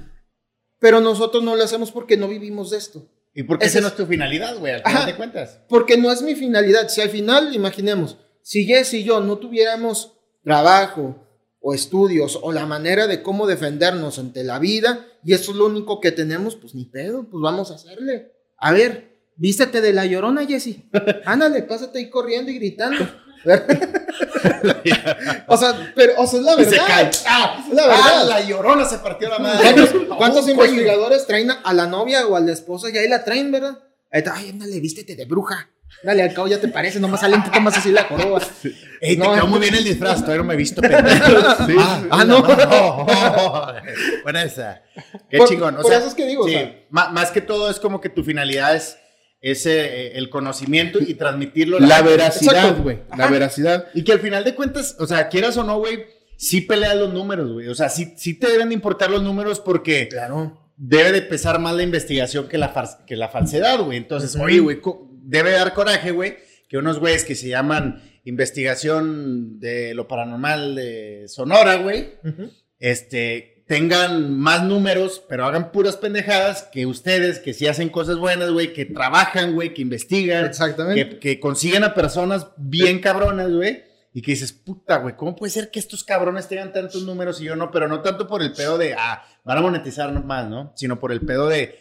pero nosotros no lo hacemos porque no vivimos de esto, ¿Y por qué Ese esa no es- tu finalidad, güey? Al Ajá. final de cuentas. porque no es mi finalidad, si al final, imaginemos, si Jess y yo no tuviéramos trabajo o estudios o la manera de cómo defendernos ante la vida y eso es lo único que tenemos, pues ni pedo, pues vamos a hacerle. A ver, vístete de la llorona, Jessy. [LAUGHS] Ándale, pásate ahí corriendo y gritando. [LAUGHS] o sea, pero, o sea, es la verdad. se cae. ¡Ah! Es la verdad. ¡Ah, la llorona se partió la madre! ¿Cuántos, [LAUGHS] cuántos Oh, coño. investigadores traen a la novia o a la esposa y ahí la traen, verdad? Ahí está, ay, ándale, vístete de bruja. Dale, al cabo ya te parece, nomás sale un poco más así la joroba. [LAUGHS] Ey, te No, quedó muy bien el disfraz, todavía no me he visto [LAUGHS] pendejo. ah, Ah, no. [LAUGHS] Buena esa. Qué Por- chingón. O por sea, eso es que digo, o sí, sea- más que todo es como que tu finalidad es ese, eh, el conocimiento y transmitirlo. La gente. veracidad, güey. La veracidad. Y que al final de cuentas, o sea, quieras o no, güey, sí peleas los números, güey. O sea, sí, sí te deben de importar los números porque Claro. debe de pesar más la investigación que la, que la falsedad, güey. Entonces, oye, güey, debe dar coraje, güey, que unos güeyes que se llaman investigación de lo paranormal de Sonora, güey, este, tengan más números, pero hagan puras pendejadas que ustedes, que sí hacen cosas buenas, güey, que trabajan, güey, que investigan, Exactamente. que, que consiguen a personas bien cabronas, güey. Y que dices, puta, güey, ¿cómo puede ser que estos cabrones tengan tantos números y yo no? Pero no tanto por el pedo de, ah, van a monetizar más, ¿no? Sino por el pedo de,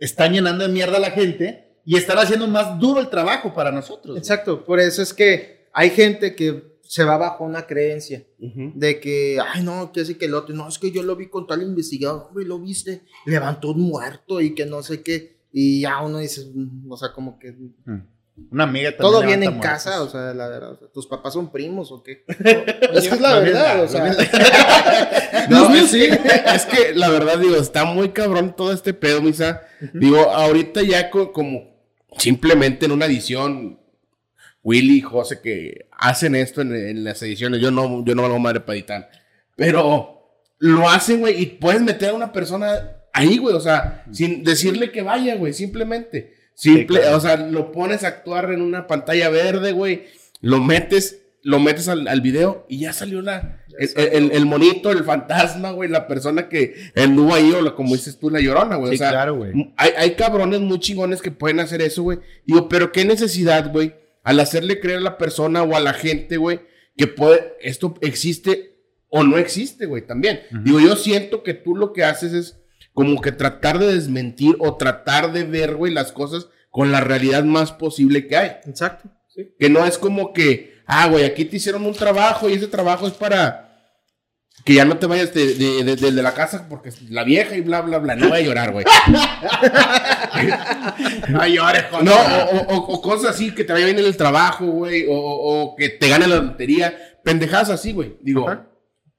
están llenando de mierda a la gente y están haciendo más duro el trabajo para nosotros. güey. Exacto, por eso es que hay gente que se va bajo una creencia de que, ay, no, que así que el otro, no, es que yo lo vi con tal investigador, güey, lo viste, levantó un muerto y que no sé qué, y ya uno dice, mm, o sea, como que Una amiga también todo viene levanta en casa, o sea, la verdad, o sea, tus papás son primos o qué. [LAUGHS] [LAUGHS] Esa es la verdad, o sea. [LAUGHS] No, es, sí, es que la verdad, digo, está muy cabrón todo este pedo, misa. Digo, ahorita ya co- como simplemente en una edición, Willy y José que hacen esto en, en las ediciones, yo no, yo no valgo madre para editar, pero lo hacen, güey, y puedes meter a una persona ahí, güey, o sea, sin decirle que vaya, güey, simplemente. Simple, Sí, claro. o sea, lo pones a actuar en una pantalla verde, güey, lo metes, lo metes al, al video y ya salió la, el, el- el monito, el fantasma, güey, la persona que anduvo ahí, o la- como dices tú, la llorona, güey. Sí, o sea, claro, güey. Hay, hay cabrones muy chingones que pueden hacer eso, güey. Digo, pero qué necesidad, güey, al hacerle creer a la persona o a la gente, güey, que puede, esto existe o no existe, güey, también. Digo, yo siento que tú lo que haces es como que tratar de desmentir o tratar de ver, güey, las cosas con la realidad más posible que hay. Exacto, sí. Que no es como que, ah, güey, aquí te hicieron un trabajo y ese trabajo es para que ya no te vayas de, de, de- la casa porque es la vieja y bla, bla, bla. No voy a llorar, güey. [LAUGHS] Ay, llores, José. No, o, o- cosas así, que te vaya bien en el trabajo, güey, o, o- que te gane la lotería. Pendejadas así, güey. Digo,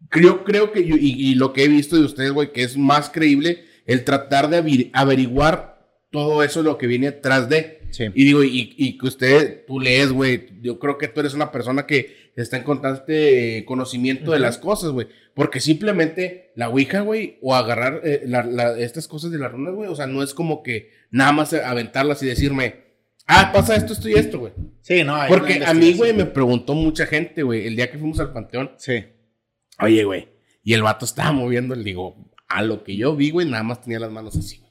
creo, creo que, yo- y, y lo que he visto de ustedes, güey, que es más creíble el tratar de averi- averiguar todo eso, lo que viene atrás de. Sí. Y digo, y, y que usted, tú lees, güey, yo creo que tú eres una persona que está en constante eh, conocimiento de las cosas, güey. Porque simplemente la Ouija, güey, o agarrar eh, la- la- estas cosas de las runas, güey, o sea, no es como que nada más aventarlas y decirme, ah, pasa esto, esto y esto, güey. Sí, no. hay Porque a mí, güey, me preguntó mucha gente, güey, el día que fuimos al panteón, Sí. oye, güey, y el vato estaba moviendo, le digo, a lo que yo vi, güey, nada más tenía las manos así, güey.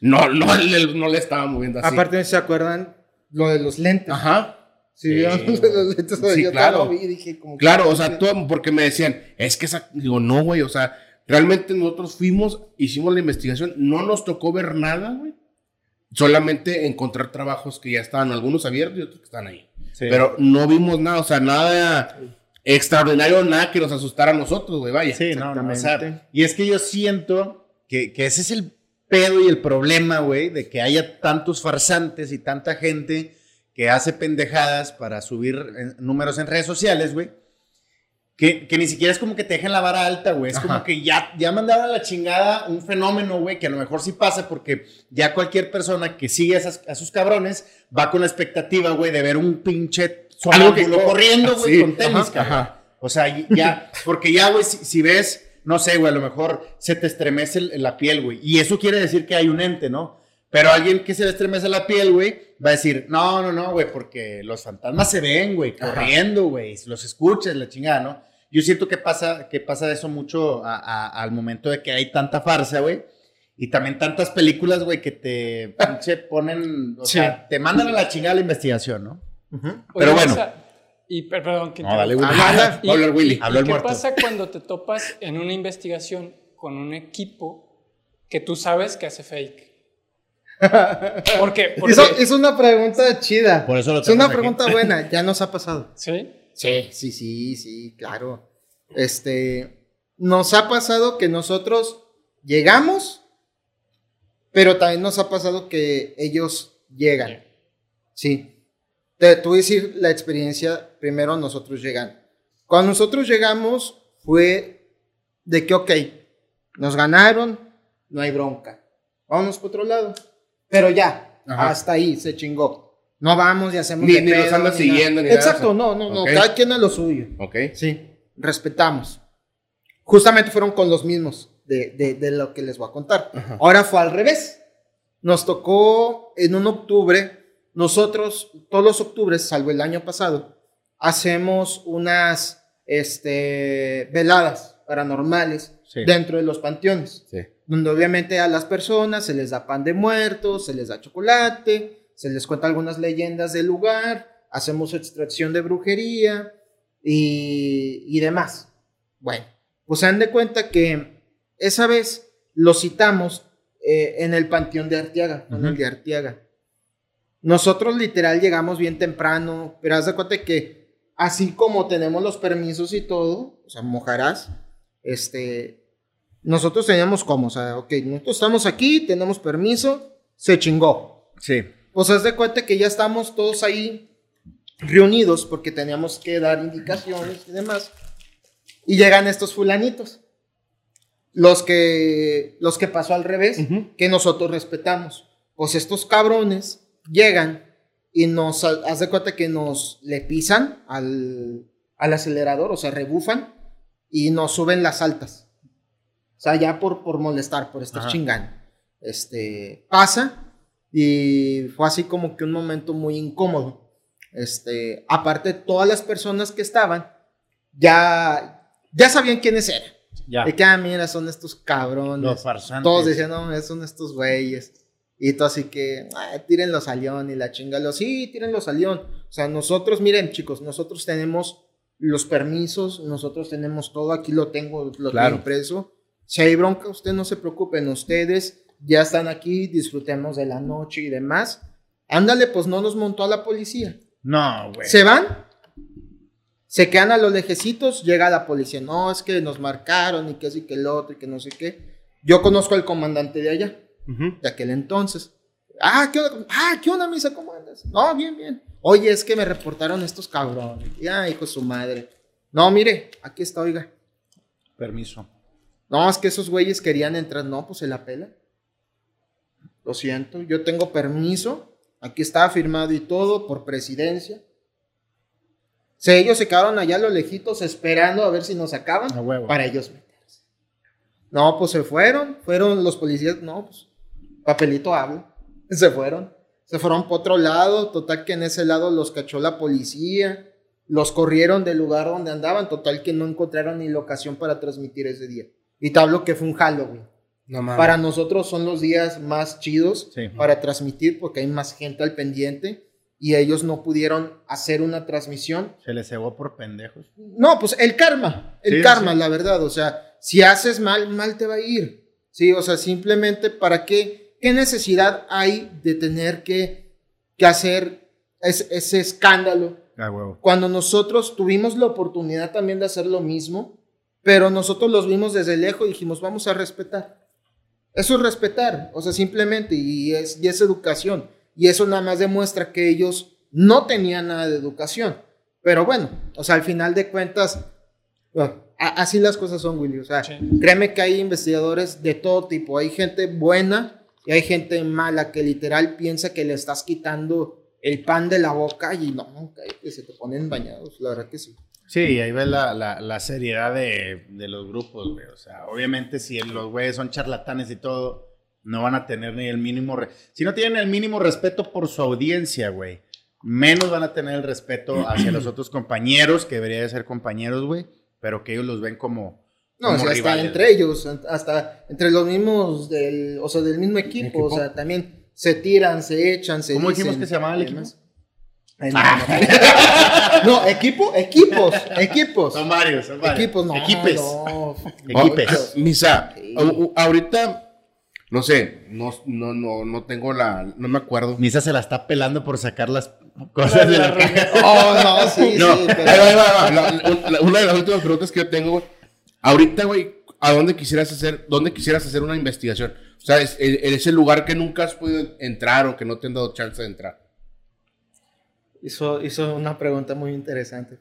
No, no, le- no le estaba moviendo así. Aparte, ¿se acuerdan lo de los lentes? Ajá. Sí, los lentes. Yo claro. vi y dije como que- Claro, o sea, todo, porque me decían, es que esa, digo, no, güey, o sea, realmente nosotros fuimos, hicimos la investigación, no nos tocó ver nada, güey. Solamente encontrar trabajos que ya estaban, algunos abiertos y otros que están ahí. Sí. Pero no vimos nada, o sea, nada extraordinario, nada que nos asustara a nosotros, güey, vaya. Sí, no, no, o sea, Exactamente. y es que yo siento que, que ese es el pedo y el problema, güey, de que haya tantos farsantes y tanta gente que hace pendejadas para subir en- números en redes sociales, güey. Que, que ni siquiera es como que te dejen la vara alta, güey. Es Ajá. como que ya, ya mandaron a la chingada un fenómeno, güey, que a lo mejor sí pasa porque ya cualquier persona que sigue a, esas- a sus cabrones va con la expectativa, güey, de ver un pinche Algo que- corriendo, güey, Sí, con tenis, ajá, cabrón. ajá. O sea, ya, porque ya, güey, si, si ves, no sé, güey, a lo mejor se te estremece el- la piel, güey. Y eso quiere decir que hay un ente, ¿no? Pero alguien que se le estremece la piel, güey, va a decir, no, no, no, güey, porque los fantasmas se ven, güey, corriendo, güey, los escuchas, la chingada, ¿no? Yo siento que pasa, que pasa eso mucho a- a- al momento de que hay tanta farsa, güey. Y también tantas películas, güey, que te pinche ponen, o Sí. sea, te mandan a la chingada la investigación, ¿no? Pero bueno. Y per- perdón, que No, dale. Willy. Habla, habla. ¿Y- Va a hablar Willy. y Habló el qué muerto. pasa cuando te topas en una investigación con un equipo que tú sabes que hace fake? [LAUGHS] ¿Por qué? Porque, Hizo, hizo una pregunta chida. Por eso lo Es una aquí. pregunta [LAUGHS] buena, ya nos ha pasado. ¿Sí? Sí, sí, sí, sí, claro. Este, nos ha pasado que nosotros llegamos, pero también nos ha pasado que ellos llegan. Sí. Te, a decir la experiencia, primero nosotros llegan. Cuando nosotros llegamos fue de que, ok, nos ganaron, no hay bronca. Vámonos por otro lado. Pero ya, Ajá. hasta ahí se chingó. No vamos y hacemos Ni- de ni los pedo, anda nada. siguiendo, ni nada, Exacto, sea, no, no, no. ok. Cada quien a lo suyo. Ok. Sí, respetamos. Justamente fueron con los mismos de, de- de lo que les voy a contar. Ajá. Ahora fue al revés. Nos tocó en un octubre, nosotros todos los octubres, salvo el año pasado, hacemos unas este, veladas paranormales Sí. dentro de los panteones Sí. donde obviamente a las personas se les da pan de muertos, se les da chocolate, se les cuenta algunas leyendas del lugar, hacemos extracción de brujería y, y demás. Bueno, pues se dan de cuenta que esa vez lo citamos eh, en el Panteón de Arteaga, en el de Arteaga. Nosotros literal llegamos bien temprano, pero haz de cuenta que así como tenemos los permisos y todo, o sea, mojarás, este, nosotros teníamos como, o sea, ok, nosotros estamos aquí, tenemos permiso, se chingó. Sí. Pues haz de cuenta que ya estamos todos ahí reunidos porque teníamos que dar indicaciones y demás. Y llegan estos fulanitos. Los que, los que pasó al revés, que nosotros respetamos. Pues estos cabrones llegan y nos, haz de cuenta que nos le pisan al, al acelerador, o sea, rebufan y nos suben las altas. O sea, ya por, por molestar, por estar Ajá. chingando. Este, pasa y fue así como que un momento muy incómodo. Este, aparte, todas las personas que estaban ya, ya sabían quiénes eran. Ya. De que, ah, mira, son estos cabrones. Los farsantes. Todos decían, no, son estos güeyes. Y todo así que, ah, tírenlos a León y la chingalo. Sí, tírenlos a León. O sea, nosotros, miren, chicos, nosotros tenemos los permisos, nosotros tenemos todo. Aquí lo tengo, lo Claro. tengo impreso. Si hay bronca, usted no se preocupen. Ustedes ya están aquí, disfrutemos de la noche y demás. Ándale, pues no nos montó a la policía. No, güey. Se van, se quedan a los lejecitos, llega la policía. No, es que nos marcaron y que así que el otro y que no sé qué. Yo conozco al comandante de allá, De aquel entonces. Ah, ¿qué onda? Ah, ¿qué onda, misa? ¿Cómo andas? No, bien, bien. Oye, es que me reportaron estos cabrones. Ya, hijo de su madre. No, mire, aquí está, oiga. Permiso. No, es que esos güeyes querían entrar. No, pues se la pela. Lo siento, yo tengo permiso. Aquí está firmado y todo por presidencia. Sí, ellos se quedaron allá a lo lejitos esperando a ver si nos sacaban para ellos meterse. No, pues se fueron. Fueron los policías. No, pues papelito habla. [LAUGHS] Se fueron. Se fueron por otro lado. Total que en ese lado los cachó la policía. Los corrieron del lugar donde andaban. Total que no encontraron ni locación para transmitir ese día. Y te hablo que fue un Halloween. No. Para nosotros son los días más chidos Sí. para transmitir porque hay más gente al pendiente y ellos no pudieron hacer una transmisión. Se les cebó por pendejos. No, pues el karma, el Sí, karma, sí. la verdad. O sea, si haces mal, mal te va a ir. Sí, o sea, simplemente para qué, qué necesidad hay de tener que, que hacer es- ese escándalo A huevo. cuando nosotros tuvimos la oportunidad también de hacer lo mismo, pero nosotros los vimos desde lejos y dijimos, vamos a respetar. Eso es respetar, o sea, simplemente, y es, y es educación. Y eso nada más demuestra que ellos no tenían nada de educación. Pero bueno, o sea, al final de cuentas, bueno, a- así las cosas son, Willy. O sea, Sí. créeme que hay investigadores de todo tipo. Hay gente buena y hay gente mala que literal piensa que le estás quitando el pan de la boca y no, que se te ponen bañados, la verdad que sí. Sí, ahí ves la, la, seriedad de, de los grupos, güey. O sea, obviamente si los güeyes son charlatanes y todo, no van a tener ni el mínimo... si no tienen el mínimo respeto por su audiencia, güey, menos van a tener el respeto hacia los otros compañeros, que debería de ser compañeros, güey, pero que ellos los ven como... No, o sea, hasta rivales, entre ellos, hasta entre los mismos del, o sea, del mismo equipo, ¿Equipo? o sea, también se tiran, se echan, se ¿Cómo dijimos que se llamaba el equipo? Ay, no, no. [LAUGHS] No, equipo, equipos, equipos. Son varios, son varios. Equipos, no. Equipes. no. [LAUGHS] Equipes. Misa, ahorita No sé, no, no, no, no tengo la, no me acuerdo. Misa se la está pelando por sacar las cosas de la caja. Oh, no, sí, No, sí, pero- ahí va, ahí va. La- la- una de las últimas preguntas que yo tengo, güey. Ahorita, güey, ¿a dónde quisieras hacer, dónde quisieras hacer una investigación? O sea, es, es- es el lugar que nunca has podido entrar o que no te han dado chance de entrar. Hizo, hizo una pregunta muy interesante.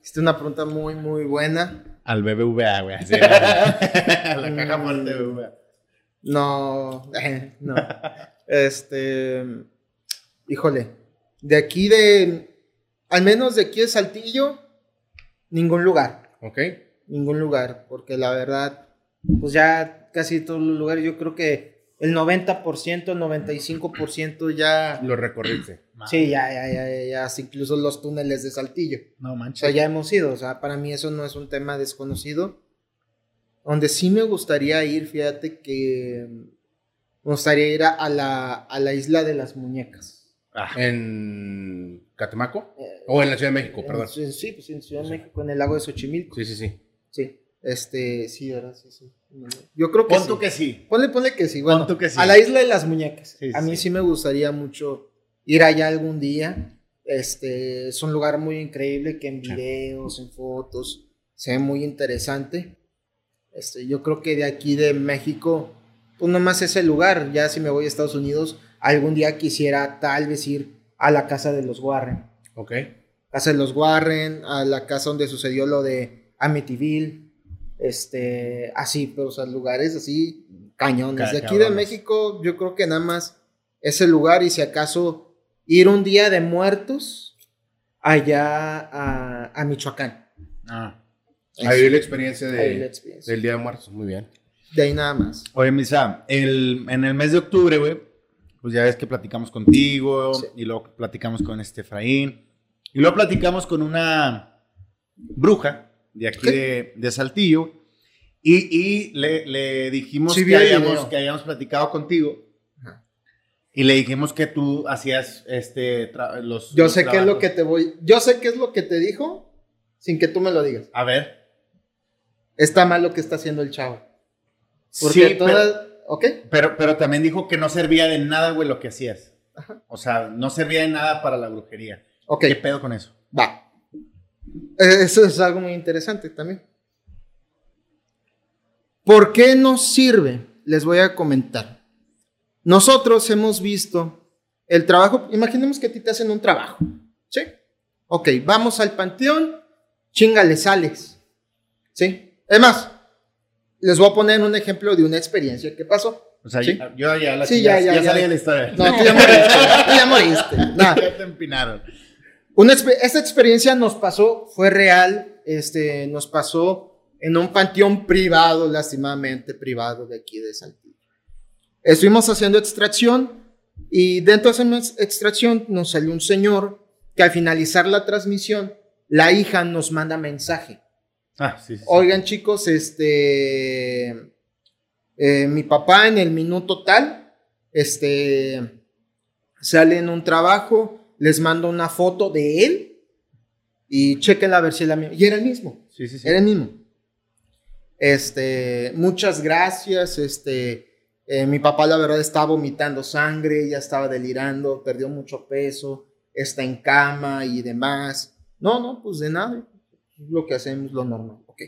Hiciste una pregunta muy, muy buena. Al BBVA, güey. así, [LAUGHS] la caja fuerte BBVA. No, no. Este, híjole, de aquí de, al menos de aquí de Saltillo, ningún lugar, ¿Ok? Ningún lugar, porque la verdad, pues ya casi todos los lugares, yo creo que el 90%, el 95% ya, Lo recorriste. sí, ya, ya, ya, ya, ya, incluso los túneles de Saltillo. No O manches. sea, ya hemos ido, o sea, para mí eso no es un tema desconocido. Donde sí me gustaría ir, fíjate que me gustaría ir a, a la, a la isla de las muñecas. Ah, ¿En Catemaco? Eh, O en la Ciudad de México, perdón. en- sí, pues en Ciudad de México, en el lago de Xochimilco. Sí, sí, sí. Sí, este, sí, ¿verdad? Sí, sí. Yo creo que Pon sí. tú que sí. Ponle, ponle que sí. Bueno, que sí. a la isla de las muñecas. Sí, a mí sí. me gustaría mucho ir allá algún día. Este, es un lugar muy increíble que en videos, en fotos, se ve muy interesante. Este, yo creo que de aquí de México, pues nomás ese lugar. Ya si me voy a Estados Unidos, algún día quisiera tal vez ir a la casa de los Warren. Ok. Casa de los Warren, a la casa donde sucedió lo de Amityville, este, así, pero o sea, lugares así cañones. Ca- de aquí de. México, yo creo que nada más ese lugar y si acaso ir un día de muertos allá a, a Michoacán. Ah. Ahí la experiencia Ahí la de, experiencia. del Día de Muertos. Muy bien. De ahí nada más. Oye, Misa, el, en el mes de octubre, güey, pues ya ves que platicamos contigo Sí. y luego platicamos con este Efraín y luego platicamos con una bruja de aquí de, de Saltillo y, y le, le dijimos Sí, que, habíamos, que habíamos platicado contigo Ajá. y le dijimos que tú hacías este los Yo los sé qué es lo que te voy. Yo sé qué es lo que te dijo sin que tú me lo digas. A ver. Está mal lo que está haciendo el chavo. Porque sí, pero-. ¿Ok? Pero, pero también dijo que no servía de nada, güey, lo que hacías. Ajá. O sea, no servía de nada para la brujería. Ok. ¿Qué pedo con eso? Va. Eh, Eso es algo muy interesante también. ¿Por qué nos sirve? Les voy a comentar. Nosotros hemos visto el trabajo. Imaginemos que a ti te hacen un trabajo. ¿Sí? Ok, vamos al panteón. Chingale, sales. ¿Sí? Es más, les voy a poner un ejemplo de una experiencia que pasó. O sea, Sí. yo, ya la Sí, ya, ya, ya. salí de la historia. No, tú ya moriste. tú ya moriste. Nah. [LAUGHS] ya te empinaron. Una esta experiencia nos pasó, fue real, este, nos pasó en un panteón privado, lastimadamente privado de aquí de Saltillo. Estuvimos haciendo extracción y dentro de esa extracción nos salió un señor que al finalizar la transmisión, la hija nos manda mensaje. Ah, sí. Oigan chicos, este, eh, mi papá en el minuto tal, este, sale en un trabajo, les mando una foto de él y chequenla a ver si es la misma. Y era el mismo, Sí, sí, sí. era el mismo. Este, muchas gracias, este, eh, mi papá la verdad estaba vomitando sangre, ya estaba delirando, perdió mucho peso, está en cama y demás. No, no, pues de nada, lo que hacemos lo normal, ok.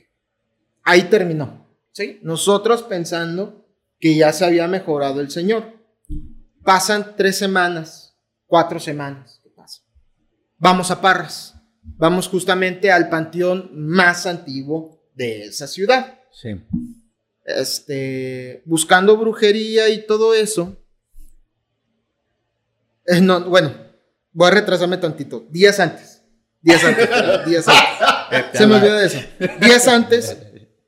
Ahí terminó, ¿sí? Nosotros pensando que ya se había mejorado el señor. Pasan tres semanas, cuatro semanas. Vamos a Parras, vamos justamente al panteón más antiguo de esa ciudad Sí. este, buscando brujería y todo eso. Eh, no, bueno, voy a retrasarme tantito. Días antes. Días antes. días antes. [LAUGHS] Se me olvidó de eso. Días antes,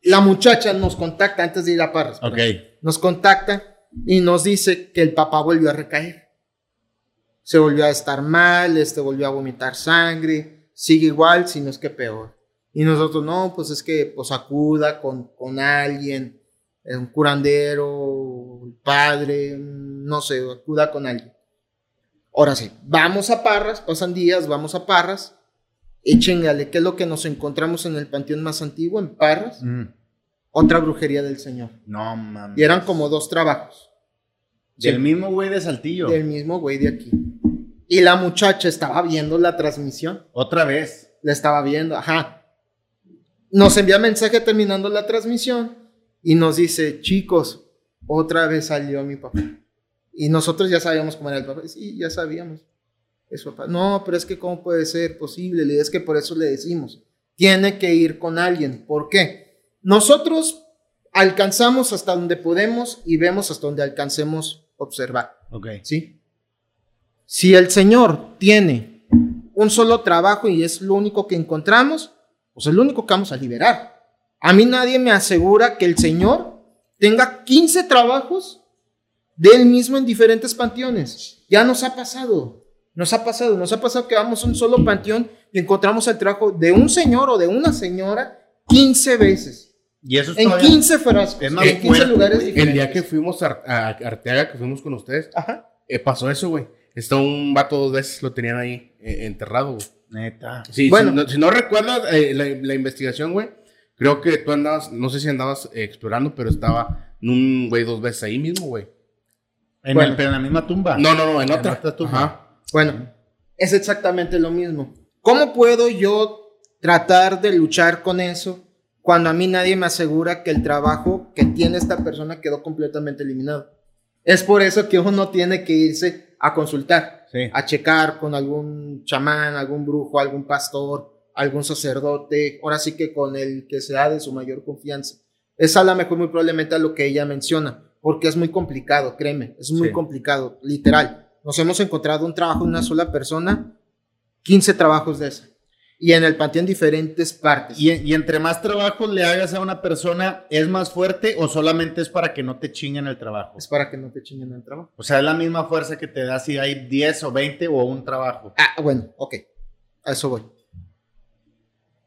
la muchacha nos contacta antes de ir a Parras. Ok. perdón. Nos contacta y nos dice que el papá volvió a recaer. Se volvió a estar mal, este volvió a vomitar sangre, sigue igual, si no es que peor. Y nosotros, no, pues es que pues acuda con, con alguien, eh, un curandero, el padre, no sé, acuda con alguien. Ahora sí, vamos a Parras, pasan días, vamos a Parras, y chingale, ¿qué es lo que nos encontramos en el panteón más antiguo, en Parras? Mm. Otra brujería del Señor. No mames. Y eran como dos trabajos. Del Sí. mismo güey de Saltillo. Del mismo güey de aquí. Y la muchacha estaba viendo la transmisión. Otra vez. La estaba viendo, ajá. Nos envía mensaje terminando la transmisión y nos dice, chicos, otra vez salió mi papá. Y nosotros ya sabíamos cómo era el papá. Sí, ya sabíamos. Es papá. No, pero es que cómo puede ser posible. Le- Es que por eso le decimos, tiene que ir con alguien. ¿Por qué? Nosotros alcanzamos hasta donde podemos y vemos hasta donde alcancemos observar. Ok. ¿sí? Si el Señor tiene un solo trabajo y es lo único que encontramos, pues es lo único que vamos a liberar. A mí nadie me asegura que el Señor tenga 15 trabajos de él mismo en diferentes panteones. Ya nos ha pasado. Nos ha pasado, nos ha pasado que vamos a un solo panteón y encontramos el trabajo de un señor o de una señora 15 veces. Y eso es En todavía- 15 frascos, Es más en 15 fuerte, lugares güey. diferentes. El día que fuimos a, a Arteaga, que fuimos con ustedes, Ajá. eh, pasó eso, güey. Está un vato dos veces, lo tenían ahí eh, enterrado, güey. Neta. Sí, Bueno. si, no, si no recuerdas eh, la, la investigación, güey, creo que tú andabas, no sé si andabas eh, explorando, pero estaba un güey dos veces ahí mismo, güey. En, Bueno. el- pero en la misma tumba. No, no, no, en En otra. otra tumba. Ajá. Bueno, es exactamente lo mismo. ¿Cómo puedo yo tratar de luchar con eso cuando a mí nadie me asegura que el trabajo que tiene esta persona quedó completamente eliminado? Es por eso que uno tiene que irse a consultar, Sí. a checar con algún chamán, algún brujo, algún pastor, algún sacerdote, ahora sí que con el que sea de su mayor confianza. Es a lo mejor muy probablemente a lo que ella menciona, porque es muy complicado, créeme, es muy Sí. complicado, literal. Nos hemos encontrado un trabajo de una sola persona, 15 trabajos de esa. Y en el panteón diferentes partes. Y, y entre más trabajos le hagas a una persona, ¿es más fuerte o solamente es para que no te chinguen el trabajo? es para que no te chinguen el trabajo. O sea, es la misma fuerza que te da si hay 10 o 20 o un trabajo. Ah, bueno, ok. A eso voy.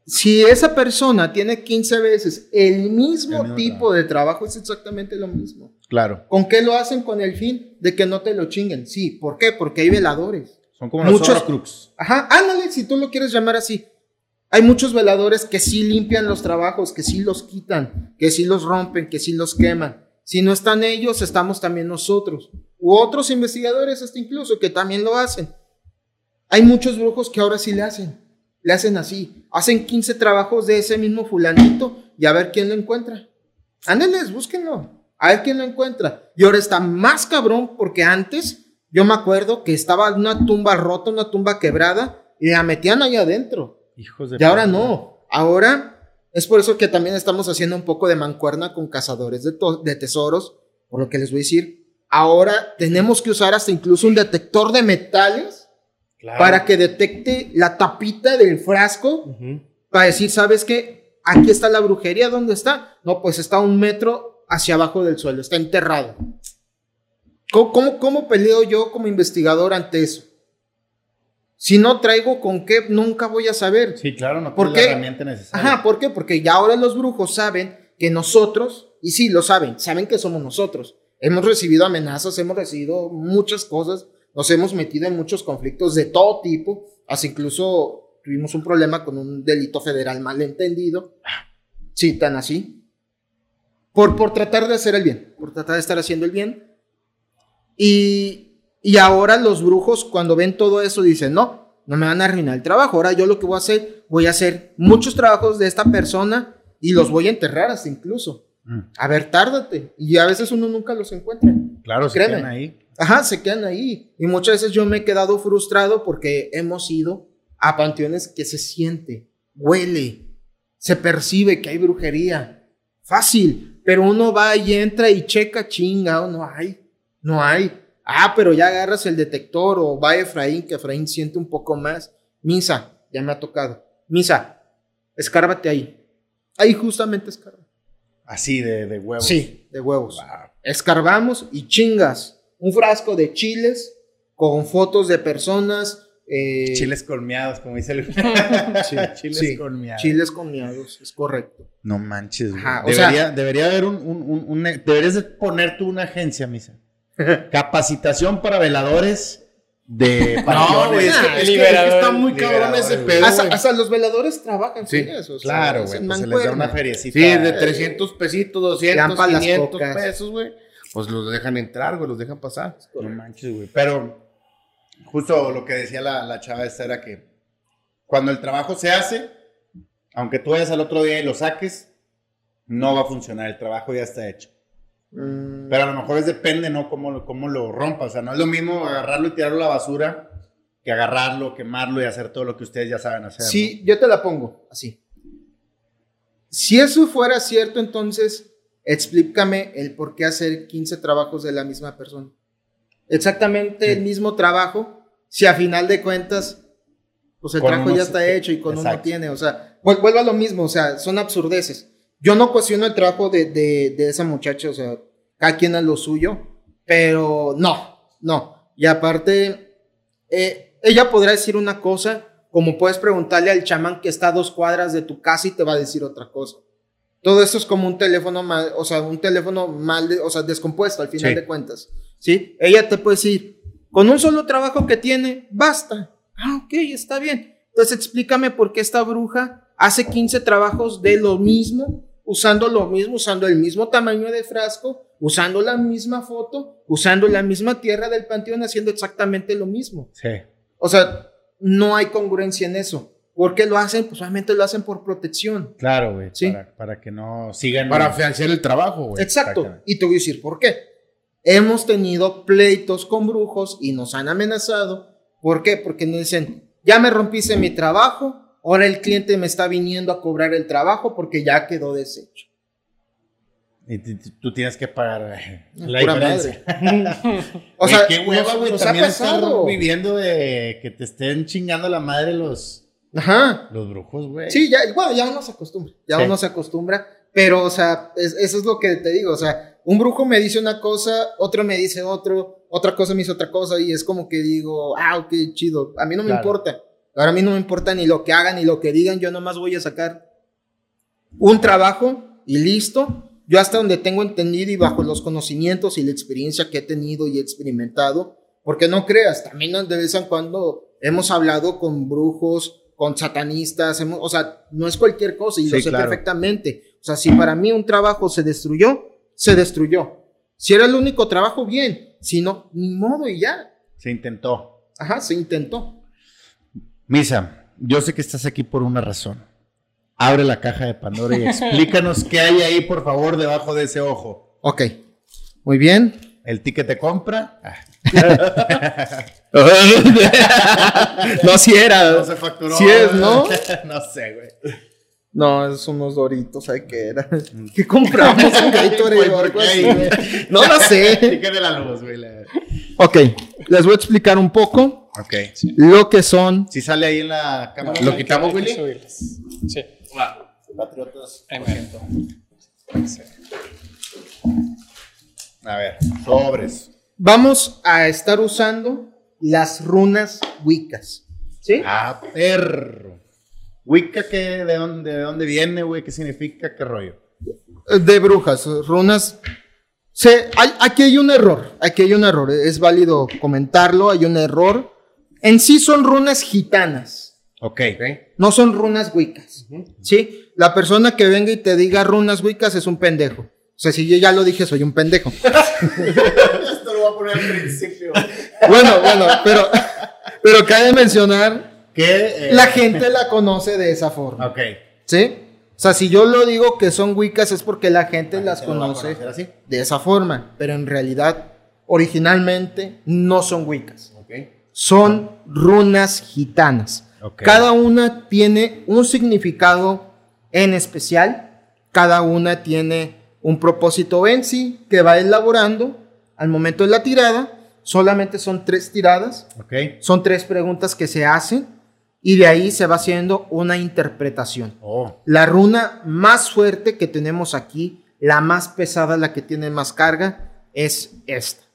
Si esa persona tiene 15 veces el mismo, El mismo tipo trabajo. de trabajo, es exactamente lo mismo. Claro. ¿Con qué lo hacen? Con el fin de que no te lo chinguen. Sí, ¿por qué? Porque hay veladores. Son como Muchos- los. Ajá, ándale, si tú lo quieres llamar así. Hay muchos veladores que sí limpian los trabajos, que sí los quitan, que sí los rompen, que sí los queman. Si no están ellos, estamos también nosotros. U otros investigadores hasta incluso que también lo hacen. Hay muchos brujos que ahora sí le hacen. Le hacen así. Hacen 15 trabajos de ese mismo fulanito y a ver quién lo encuentra. Ándenles, búsquenlo. A ver quién lo encuentra. Y ahora está más cabrón porque antes yo me acuerdo que estaba una tumba rota, una tumba quebrada y la metían ahí adentro. Hijos de Y ahora no. Ahora es por eso que también estamos haciendo un poco de mancuerna con cazadores de, de tesoros. Por lo que les voy a decir. Ahora tenemos que usar hasta incluso un detector de metales Claro. para que detecte la tapita del frasco para decir, ¿sabes qué? Aquí está la brujería, ¿dónde está? No, pues está un metro hacia abajo del suelo, está enterrado. ¿Cómo, cómo, cómo peleo yo como investigador ante eso? Si no traigo con qué, nunca voy a saber. Sí, claro, no ¿Por tienes la herramienta necesaria. Ajá, ¿por qué? Porque ya ahora los brujos saben que nosotros, y sí, lo saben, saben que somos nosotros. Hemos recibido amenazas, hemos recibido muchas cosas, nos hemos metido en muchos conflictos de todo tipo, hasta incluso tuvimos un problema con un delito federal malentendido. Sí, tan así. Por, por tratar de hacer el bien, por tratar de estar haciendo el bien. Y, y ahora los brujos cuando ven todo eso dicen, no, no me van a arruinar el trabajo. Ahora yo lo que voy a hacer, voy a hacer muchos trabajos de esta persona y los voy a enterrar hasta incluso. Mm, A ver, tárdate. Y a veces uno nunca los encuentra. Claro, se quedan ahí. Ajá, se quedan ahí. Y muchas veces yo me he quedado frustrado porque hemos ido a panteones que se siente, huele, se percibe que hay brujería. Fácil. Pero uno va y entra y checa, chinga, o no hay, no hay. Ah, pero ya agarras el detector o va Efraín, que Efraín siente un poco más. Misa, ya me ha tocado. Misa, escárbate ahí. Ahí justamente escarba. Así de, de huevos. Sí, de huevos. Escarbamos y chingas. Un frasco de chiles con fotos de personas. eh, Chiles colmeados, como dice el. [LAUGHS] Sí, Chiles sí, colmeados. Chiles colmeados, es correcto. No manches, güey. Ajá, o debería, sea- debería haber un, un- un- un- Deberías de poner tú una agencia, Misa. [LAUGHS] Capacitación para veladores de No, güey, es que, es que está muy cabrón ese pedo, hasta, hasta los veladores trabajan Sí, eso. o sea, Claro, güey. Pues se les da una feriecita. Sí, de 300 pesitos, 200, Dan pa' las 500 cocas. pesos, güey. pues los dejan entrar, güey, los dejan pasar. No manches, güey. Pero justo lo que decía la, la chava esta era que cuando el trabajo se hace, aunque tú vayas al otro día y lo saques, no va a funcionar. El trabajo ya está hecho. Mm, Pero a lo mejor es depende, ¿no? Cómo, lo- cómo lo rompa. O sea, no es lo mismo agarrarlo y tirarlo a la basura que agarrarlo, quemarlo y hacer todo lo que ustedes ya saben hacer. ¿no? Sí, yo te la pongo así. Si eso fuera cierto, entonces explícame el por qué hacer 15 trabajos de la misma persona. Exactamente el mismo trabajo, si a final de cuentas, pues el Con trabajo uno ya está hecho y con uno Exacto. tiene, o sea, vuel- vuelvo a lo mismo, o sea, son absurdeces. Yo no cuestiono el trabajo de, de, de esa muchacha, o sea, cada quien a lo suyo, pero no, no. Y aparte, eh, ella podrá decir una cosa, como puedes preguntarle al chamán que está a dos cuadras de tu casa y te va a decir otra cosa. Todo eso es como un teléfono mal, o sea, un teléfono mal, o sea, descompuesto al final Sí. de cuentas. ¿Sí? Ella te puede decir, con un solo trabajo que tiene, basta. Ah, ok, está bien. Entonces explícame por qué esta bruja hace 15 trabajos de lo mismo, usando lo mismo, usando el mismo tamaño de frasco, usando la misma foto, usando la misma tierra del panteón, haciendo exactamente lo mismo. Sí. O sea, no hay congruencia en eso. ¿Por qué lo hacen? Pues obviamente lo hacen por protección. Claro, güey. Sí. Para, para que no sigan. Para financiar el trabajo, güey. Exacto. Y te voy a decir por qué. Hemos tenido pleitos con brujos y nos han amenazado. ¿Por qué? Porque nos dicen, ya me rompiste mi trabajo, ahora el cliente me está viniendo a cobrar el trabajo porque ya quedó deshecho. Y tú tienes que pagar la Pura diferencia. [LAUGHS] O Güey, sea, qué hueva, güey. nos ha También estar pasado. viviendo de que te estén chingando la madre los, Ajá. los brujos, güey. Sí, ya, bueno, ya uno se acostumbra, ya Sí. uno se acostumbra, pero, o sea, es- eso es lo que te digo, o sea, un brujo me dice una cosa, otro me dice otro, otra cosa me dice otra cosa, y es como que digo, ah, ok, chido, a mí no me Claro. importa, ahora a mí no me importa ni lo que hagan ni lo que digan, yo nomás voy a sacar un trabajo y listo. Yo hasta donde tengo entendido y bajo los conocimientos y la experiencia que he tenido y he experimentado, porque no creas, también de vez en cuando hemos hablado con brujos, con satanistas, hemos- o sea, no es cualquier cosa y lo Sí, sé claro. perfectamente. O sea, si para mí un trabajo se destruyó, se destruyó. Si era el único trabajo, bien. Si no, ni modo y ya. Se intentó. Ajá, se intentó. Misa, yo sé que estás aquí por una razón. Abre la caja de Pandora y explícanos [LAUGHS] qué hay ahí, por favor, debajo de ese ojo. Ok. Muy bien. ¿El ticket de compra? [LAUGHS] [LAUGHS] No, si era. no se facturó. Sí es, ¿no? no sé, güey. No, es unos doritos, ¿sabes qué era? ¿Qué compramos en Gatorade o ¿por algo así? No lo sé. Ticket de la luz, güey. Ok, les voy a explicar un poco Ok. lo que son. Si sale ahí en la cámara. ¿Lo que- quitamos, que Willy? Sí. Patriotas. Sí. A ver, sobres. Vamos a estar usando las runas wiccas. ¿Sí? Ah, perro. Wicca, ¿qué, de, dónde, ¿de dónde viene, güey? ¿Qué significa? ¿Qué rollo? De brujas, runas. Se, hay- aquí hay un error. Aquí hay un error. Es válido comentarlo. Hay un error. En sí son runas gitanas. Ok. No son runas wiccas. ¿Sí? La persona que venga y te diga runas wiccas es un pendejo. O sea, si yo ya lo dije, soy un pendejo. [LAUGHS] Esto lo voy a poner al principio. bueno, bueno, pero, pero cabe mencionar, ¿Qué? eh, la gente la conoce de esa forma. Ok. ¿Sí? O sea, si yo lo digo que son wiccas es porque la gente las ¿Se lo va a conoce así? de esa forma. Pero en realidad, originalmente, no son wiccas. Son runas gitanas. Cada una tiene un significado en especial. Cada una tiene un propósito en sí que va elaborando al momento de la tirada. Solamente son tres tiradas. Ok. Son tres preguntas que se hacen y de ahí se va haciendo una interpretación. Oh. La runa más fuerte que tenemos aquí, la más pesada, la que tiene más carga, es esta.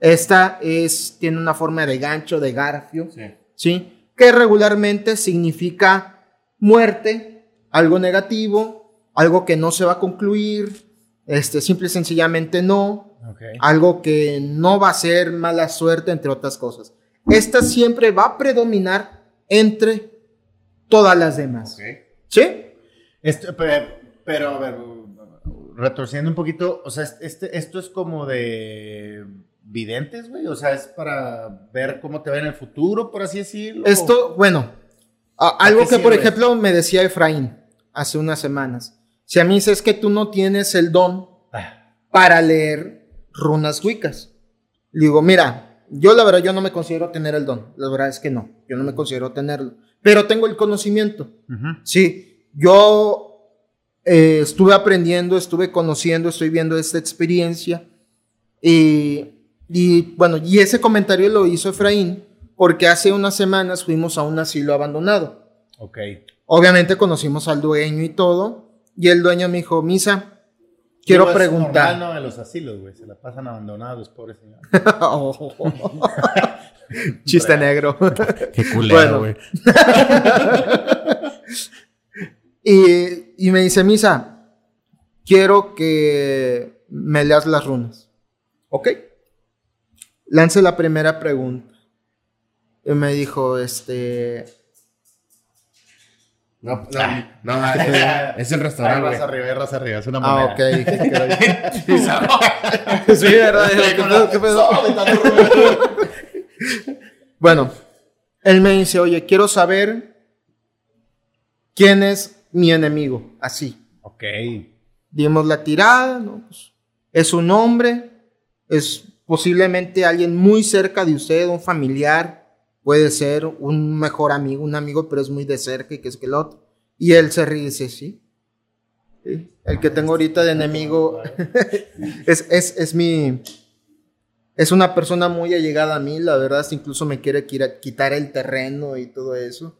Esta es, tiene una forma de gancho, de garfio, Sí. ¿sí? Que regularmente significa muerte, algo negativo, algo que no se va a concluir, este, simple y sencillamente no, algo que no va a ser mala suerte, entre otras cosas. Esta siempre va a predominar entre todas las demás. ¿Sí? Esto, pero, pero, a ver, retorciendo un poquito, o sea, este, esto es como de videntes, güey, o sea, es para ver cómo te va en el futuro, por así decirlo. Esto, bueno, algo que por ejemplo me decía Efraín hace unas semanas. Si a mí dices que tú no tienes el don Ah, para leer runas wicas. Le digo, mira, yo la verdad yo no me considero tener el don. La verdad es que no, yo no me considero tenerlo. Pero tengo el conocimiento. Sí, yo eh, estuve aprendiendo, estuve conociendo, estoy viendo esta experiencia. Y, y, bueno, y ese comentario lo hizo Efraín porque hace unas semanas fuimos a un asilo abandonado. Ok. Obviamente conocimos al dueño y todo. Y el dueño me dijo, Misa, quiero Digo, es preguntar. normal, ¿no? En los asilos, güey, se la pasan abandonados pobres señores. [LAUGHS] Oh. Chiste negro. [LAUGHS] Qué Bueno. güey. [LAUGHS] y, y me dice, Misa, quiero que me leas las runas. Ok. Lance la primera pregunta. Y me dijo, este... No, no, no, es, [LAUGHS] es el restaurante, Raza güey. arriba, raza arriba, es una Ah, moneda. ok. que era- [LAUGHS] sí, ¿verdad? ¿Qué pedo? ¿Qué pedo? [LAUGHS] Bueno, él me dice, oye, quiero saber quién es mi enemigo. Así. Ok. Dimos la tirada, ¿no? Pues, es un hombre, es posiblemente alguien muy cerca de usted, un familiar, puede ser un mejor amigo, un amigo, pero es muy de cerca y que es que el otro. Y él se ríe y dice, sí. Sí, El que tengo ahorita de enemigo [LAUGHS] es, es, es mi... Es una persona muy allegada a mí, la verdad, incluso me quiere quitar el terreno y todo eso.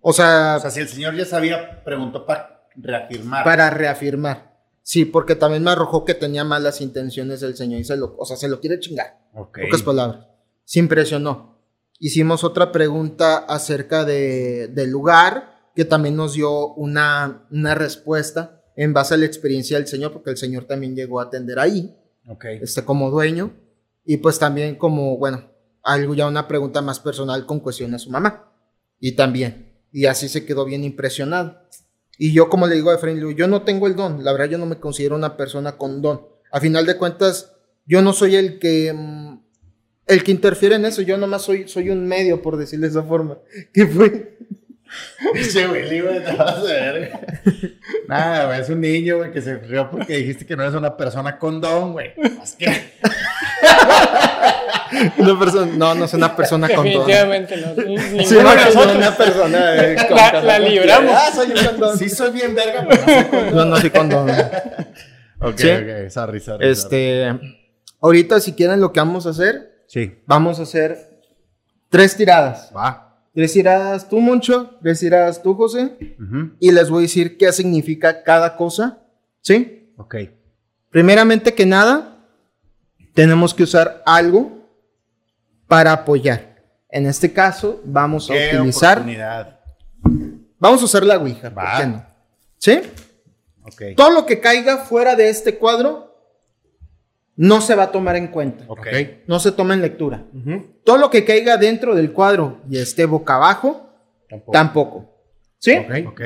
O sea, O sea, si el señor ya sabía, preguntó para reafirmar. para reafirmar. Sí, porque también me arrojó que tenía malas intenciones el señor y se lo, o sea, se lo quiere chingar. Ok. Pocas palabras. Se impresionó. Hicimos otra pregunta acerca de, del lugar, que también nos dio una, una respuesta en base a la experiencia del señor, porque el señor también llegó a atender ahí, Ok. este, como dueño, y pues también como, bueno, algo ya una pregunta más personal con cuestión a su mamá. Y también. Y así se quedó bien impresionado. Y yo, como le digo a Efraín, yo no tengo el don. La verdad, yo no me considero una persona con don. A final de cuentas, yo no soy el que. mm, el que interfiere en eso. Yo nomás soy, soy un medio, por decirle de esa forma. [LAUGHS] ¿Qué fue? Che, Willy, güey, te vas a ver. [LAUGHS] Nada, güey, es un niño, güey, que se rió porque dijiste que no eres una persona con don, güey. Es que... [LAUGHS] Una persona, no, no soy una persona con don. Definitivamente no. Sí, no, nosotros. una persona. eh, con- La- la libramos. Ah, soy un con don. Sí soy bien verga, pero no soy con No, no soy con don. Ok, Sí. ok, sorry, sorry. Este, ahorita si quieren lo que vamos a hacer. Sí. vamos a hacer tres tiradas. Va. Tres tiradas tú, Moncho, tres tiradas tú, José, y les voy a decir qué significa cada cosa, ¿sí? Ok. Primeramente que nada, tenemos que usar algo para apoyar. En este caso, vamos a Qué utilizar, oportunidad. vamos a usar la Ouija, ¿por Va. qué no? ¿Sí? Ok. Todo lo que caiga fuera de este cuadro no se va a tomar en cuenta. Ok. Ok. No se toma en lectura. Todo lo que caiga dentro del cuadro y esté boca abajo, Tampoco. tampoco. ¿Sí? Ok. Ok.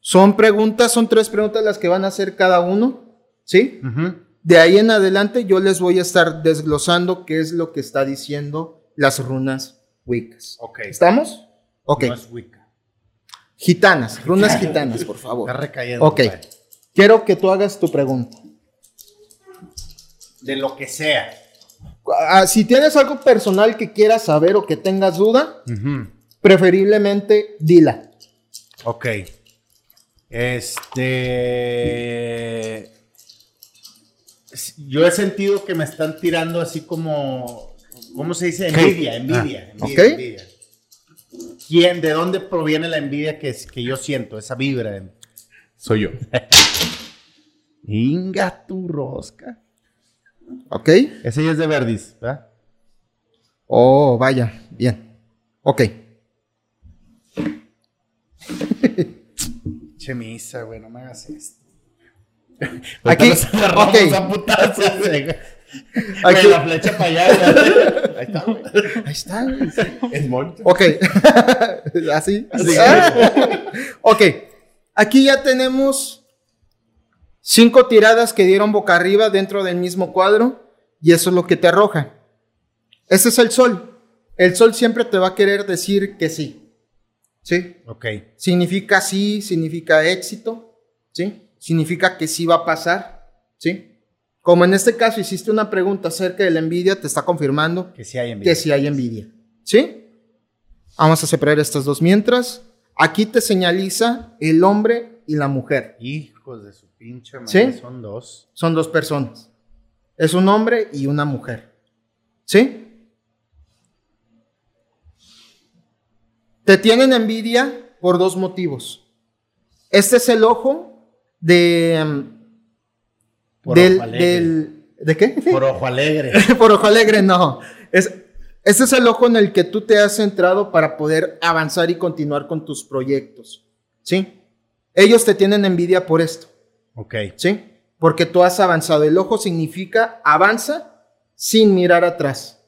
Son preguntas, son tres preguntas las que van a hacer cada uno. ¿Sí? Ujú. De ahí en adelante yo les voy a estar desglosando qué es lo que está diciendo las runas wiccas. Ok. ¿Estamos? Ok. No es Wicca. Gitanas, [LAUGHS] runas gitanas, por favor. Está recayendo. Ok. Quiero que tú hagas tu pregunta. De lo que sea. Ah, si tienes algo personal que quieras saber o que tengas duda, preferiblemente dila. Ok. Este. Yo he sentido que me están tirando así como. ¿Cómo se dice? Envidia, envidia. envidia, ok. envidia. ¿Quién, de dónde proviene la envidia que, es- que yo siento? Esa vibra. Soy yo. [LAUGHS] Inga tu rosca. ¿Ok? Ese ya es de Verdis, ¿verdad? Oh, vaya. Bien. Ok. Che misa, güey, no me hagas esto. Aquí. Nos agarramos Ok. a putazos, güey. Aquí- la flecha para allá. [LAUGHS] Ahí está, güey. Ahí está. güey. Es. Ok. [LAUGHS] Así. Así. Ah. ok. Aquí ya tenemos Cinco tiradas que dieron boca arriba dentro del mismo cuadro y eso es lo que te arroja. Ese es el sol. El sol siempre te va a querer decir que sí. ¿Sí? Ok. Significa sí, significa éxito. ¿Sí? Significa que sí va a pasar. ¿Sí? Como en este caso hiciste una pregunta acerca de la envidia, te está confirmando Que sí hay envidia. que sí hay envidia. ¿Sí? Vamos a separar estas dos mientras. Aquí te señaliza el hombre y la mujer. Hijos de su pinche madre. ¿Sí? Son dos. Son dos personas. Es un hombre y una mujer. ¿Sí? Te tienen envidia por dos motivos. Este es el ojo de... Por del, ojo alegre. del- ¿De qué? Por ojo alegre. [LAUGHS] Por ojo alegre, no. Es, ese es el ojo en el que tú te has centrado para poder avanzar y continuar con tus proyectos. ¿Sí? Ellos te tienen envidia por esto. Ok. ¿Sí? Porque tú has avanzado. El ojo significa avanza sin mirar atrás.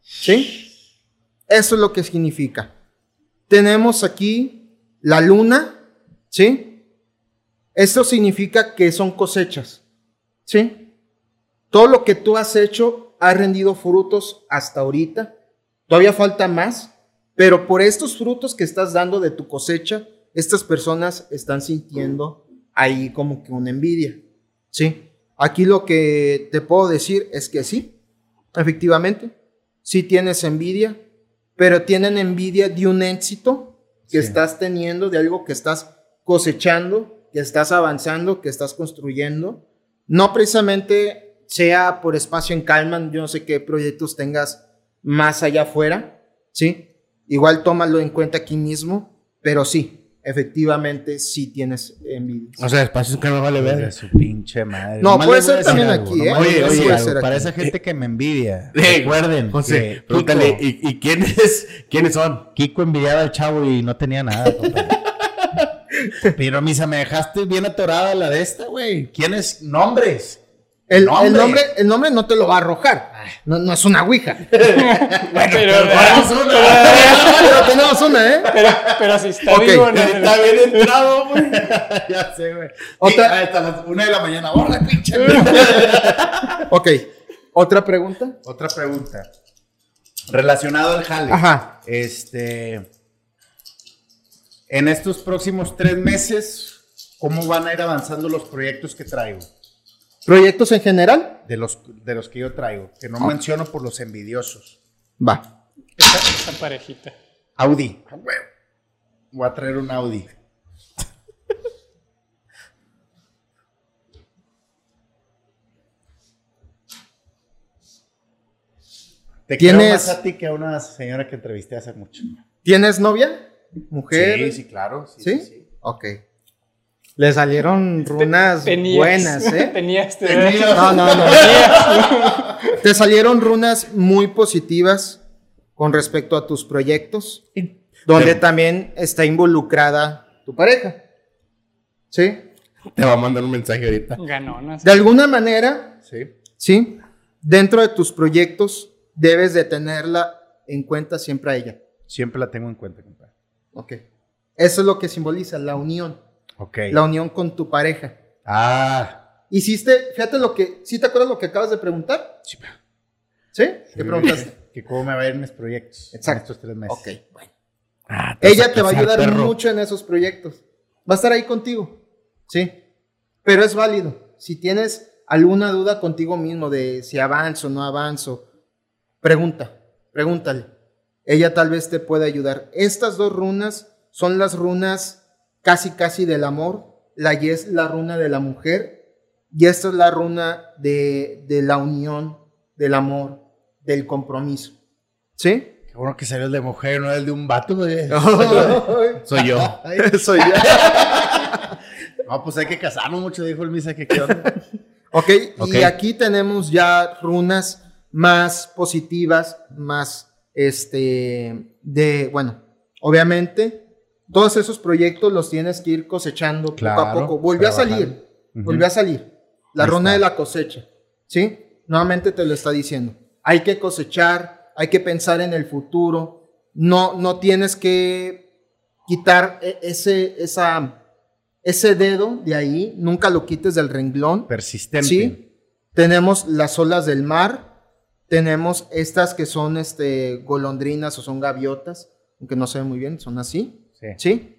¿Sí? Eso es lo que significa. Tenemos aquí la luna. ¿Sí? Esto significa que son cosechas. ¿Sí? Todo lo que tú has hecho ha rendido frutos hasta ahorita. Todavía falta más, pero por estos frutos que estás dando de tu cosecha, estas personas están sintiendo ahí como que una envidia. Sí. Aquí lo que te puedo decir es que sí, efectivamente, sí tienes envidia, pero tienen envidia de un éxito que Sí. estás teniendo, de algo que estás cosechando, que estás avanzando, que estás construyendo. No precisamente sea por espacio en Calman, yo no sé qué proyectos tengas más allá afuera, ¿sí? Igual tómalo en cuenta aquí mismo, pero sí, efectivamente sí tienes envidia. O sea, espacios que no vale ver. de su pinche madre. No, Nomás puede ser también algo, aquí, ¿eh? voy a Puede ser algo. Para aquí. esa gente que me envidia, Eh, recuerden. José, que pregúntale, Kiko- ¿y, y quiénes, quiénes son? Kiko envidiaba al chavo y no tenía nada, papá. Pero, misa, me dejaste bien atorada la de esta, güey. ¿Quiénes? Nombres. El, Nombre. el nombre, el nombre no te lo va a arrojar. No, no es una ouija. [LAUGHS] pero, Pero tenemos una, ¿eh? pero, pero si está Ok. vivo, no, Está bien entrado, güey. [LAUGHS] ya sé, güey. Otra- Y hasta las una de la mañana. ¡Borra, pinche! [LAUGHS] Ok. ¿Otra pregunta? Otra pregunta. Relacionado al jale. Ajá. Este. En estos próximos tres meses, ¿cómo van a ir avanzando los proyectos que traigo? ¿Proyectos en general? De los, de los que yo traigo. Que no Ok. menciono por los envidiosos. Va. esa, esa parejita. Audi. A huevo. Voy a traer un Audi. Te quiero ¿Tienes- más a ti que a una señora que entrevisté hace mucho. ¿Tienes novia? ¿Mujer? Sí, sí, claro. Sí, ¿Sí? sí, sí. Ok. Le salieron runas Tenías. buenas, ¿eh? [LAUGHS] Tenías. te- Tenías. No, no, no. [LAUGHS] Te salieron runas muy positivas con respecto a tus proyectos, donde también está involucrada tu pareja. ¿Sí? Te va a mandar un mensaje ahorita. Ganonas. De alguna manera, Sí. ¿sí? Dentro de tus proyectos debes de tenerla en cuenta siempre a ella. Siempre la tengo en cuenta, compadre. Ok. Eso es lo que simboliza la unión, Ok. la unión con tu pareja. Ah. Hiciste, fíjate lo que, ¿sí te acuerdas lo que acabas de preguntar? Sí. ¿Sí? ¿Qué preguntaste? [LAUGHS] Que cómo me va a ir en mis proyectos. Exacto. En estos tres meses. Ok, bueno. Ah, Ella te va a ayudar perro. mucho en esos proyectos. Va a estar ahí contigo. Sí. Pero es válido. Si tienes alguna duda contigo mismo de si avanzo o no avanzo, pregunta, pregúntale. Ella tal vez te pueda ayudar. Estas dos runas son las runas casi casi del amor. La Y es la runa de la mujer y esta es la runa de, de la unión, del amor, del compromiso. ¿Sí? Qué bueno que salió el de mujer, no el de un vato, güey. [LAUGHS] Soy yo. [LAUGHS] Soy yo. [LAUGHS] No, pues hay que casarnos mucho, dijo el misa que qué onda. Ok, Ok. y aquí tenemos ya runas más positivas, más este de, bueno, obviamente todos esos proyectos los tienes que ir cosechando poco a poco. Volvió a salir, volvió a salir. La Ahí está. de la cosecha, ¿sí? Nuevamente te lo está diciendo. Hay que cosechar, hay que pensar en el futuro. No, no tienes que quitar e- ese, esa, ese dedo de ahí, nunca lo quites del renglón. Persistente. Sí. Tenemos las olas del mar. Tenemos estas que son este, golondrinas o son gaviotas, aunque no se ven muy bien, son así. Sí. ¿Sí?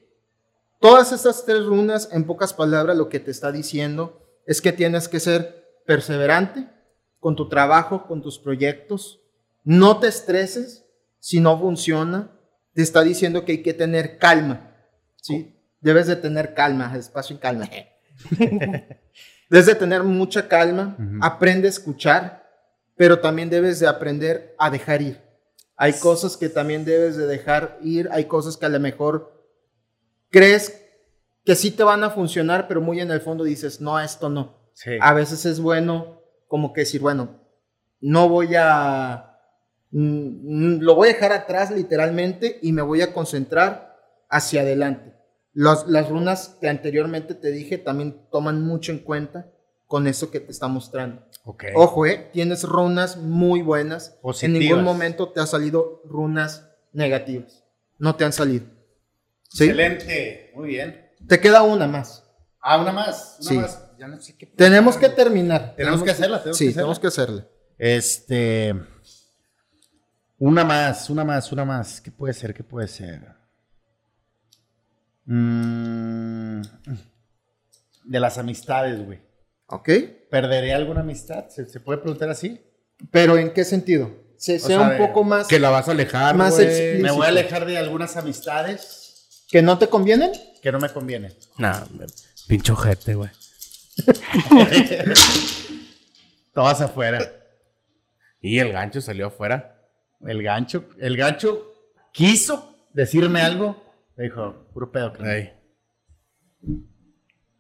Todas estas tres runas, en pocas palabras, lo que te está diciendo es que tienes que ser perseverante con tu trabajo, con tus proyectos. No te estreses si no funciona. Te está diciendo que hay que tener calma. ¿sí? Debes de tener calma, espacio y calma. [LAUGHS] debes de tener mucha calma. Aprende a escuchar, pero también debes de aprender a dejar ir. Hay cosas que también debes de dejar ir. Hay cosas que a lo mejor crees que sí te van a funcionar, pero muy en el fondo dices, no, esto no. Sí. A veces es bueno como que decir, bueno, no voy a, mm, mm, lo voy a dejar atrás literalmente y me voy a concentrar hacia adelante. Las runas que anteriormente te dije también toman mucho en cuenta con eso que te está mostrando. Ok. Ojo, eh, tienes runas muy buenas. En Positivas. ningún momento te ha salido runas negativas. No te han salido. ¿Sí? Excelente. Muy bien. Te queda una más. Ah, una más. Una Sí. más. Ya no sé qué. Tenemos que terminar. Tenemos que hacerla, tenemos sí, que hacerla. tenemos que hacerla. Este. Una más, una más, una más. ¿Qué puede ser? ¿Qué puede ser? Mm, de las amistades, güey. ¿Ok? ¿Perderé alguna amistad? ¿Se, se puede preguntar así? Pero ¿en qué sentido? Se, sea sea, un poco más Que la vas a alejar, Más explícito. Me voy a alejar de algunas amistades que no te convienen. que no me convienen. Nah, pinche ojete, güey. [LAUGHS] Todas afuera. Y el gancho salió afuera. El gancho, el gancho quiso decirme algo. Me dijo, puro pedo. carnal.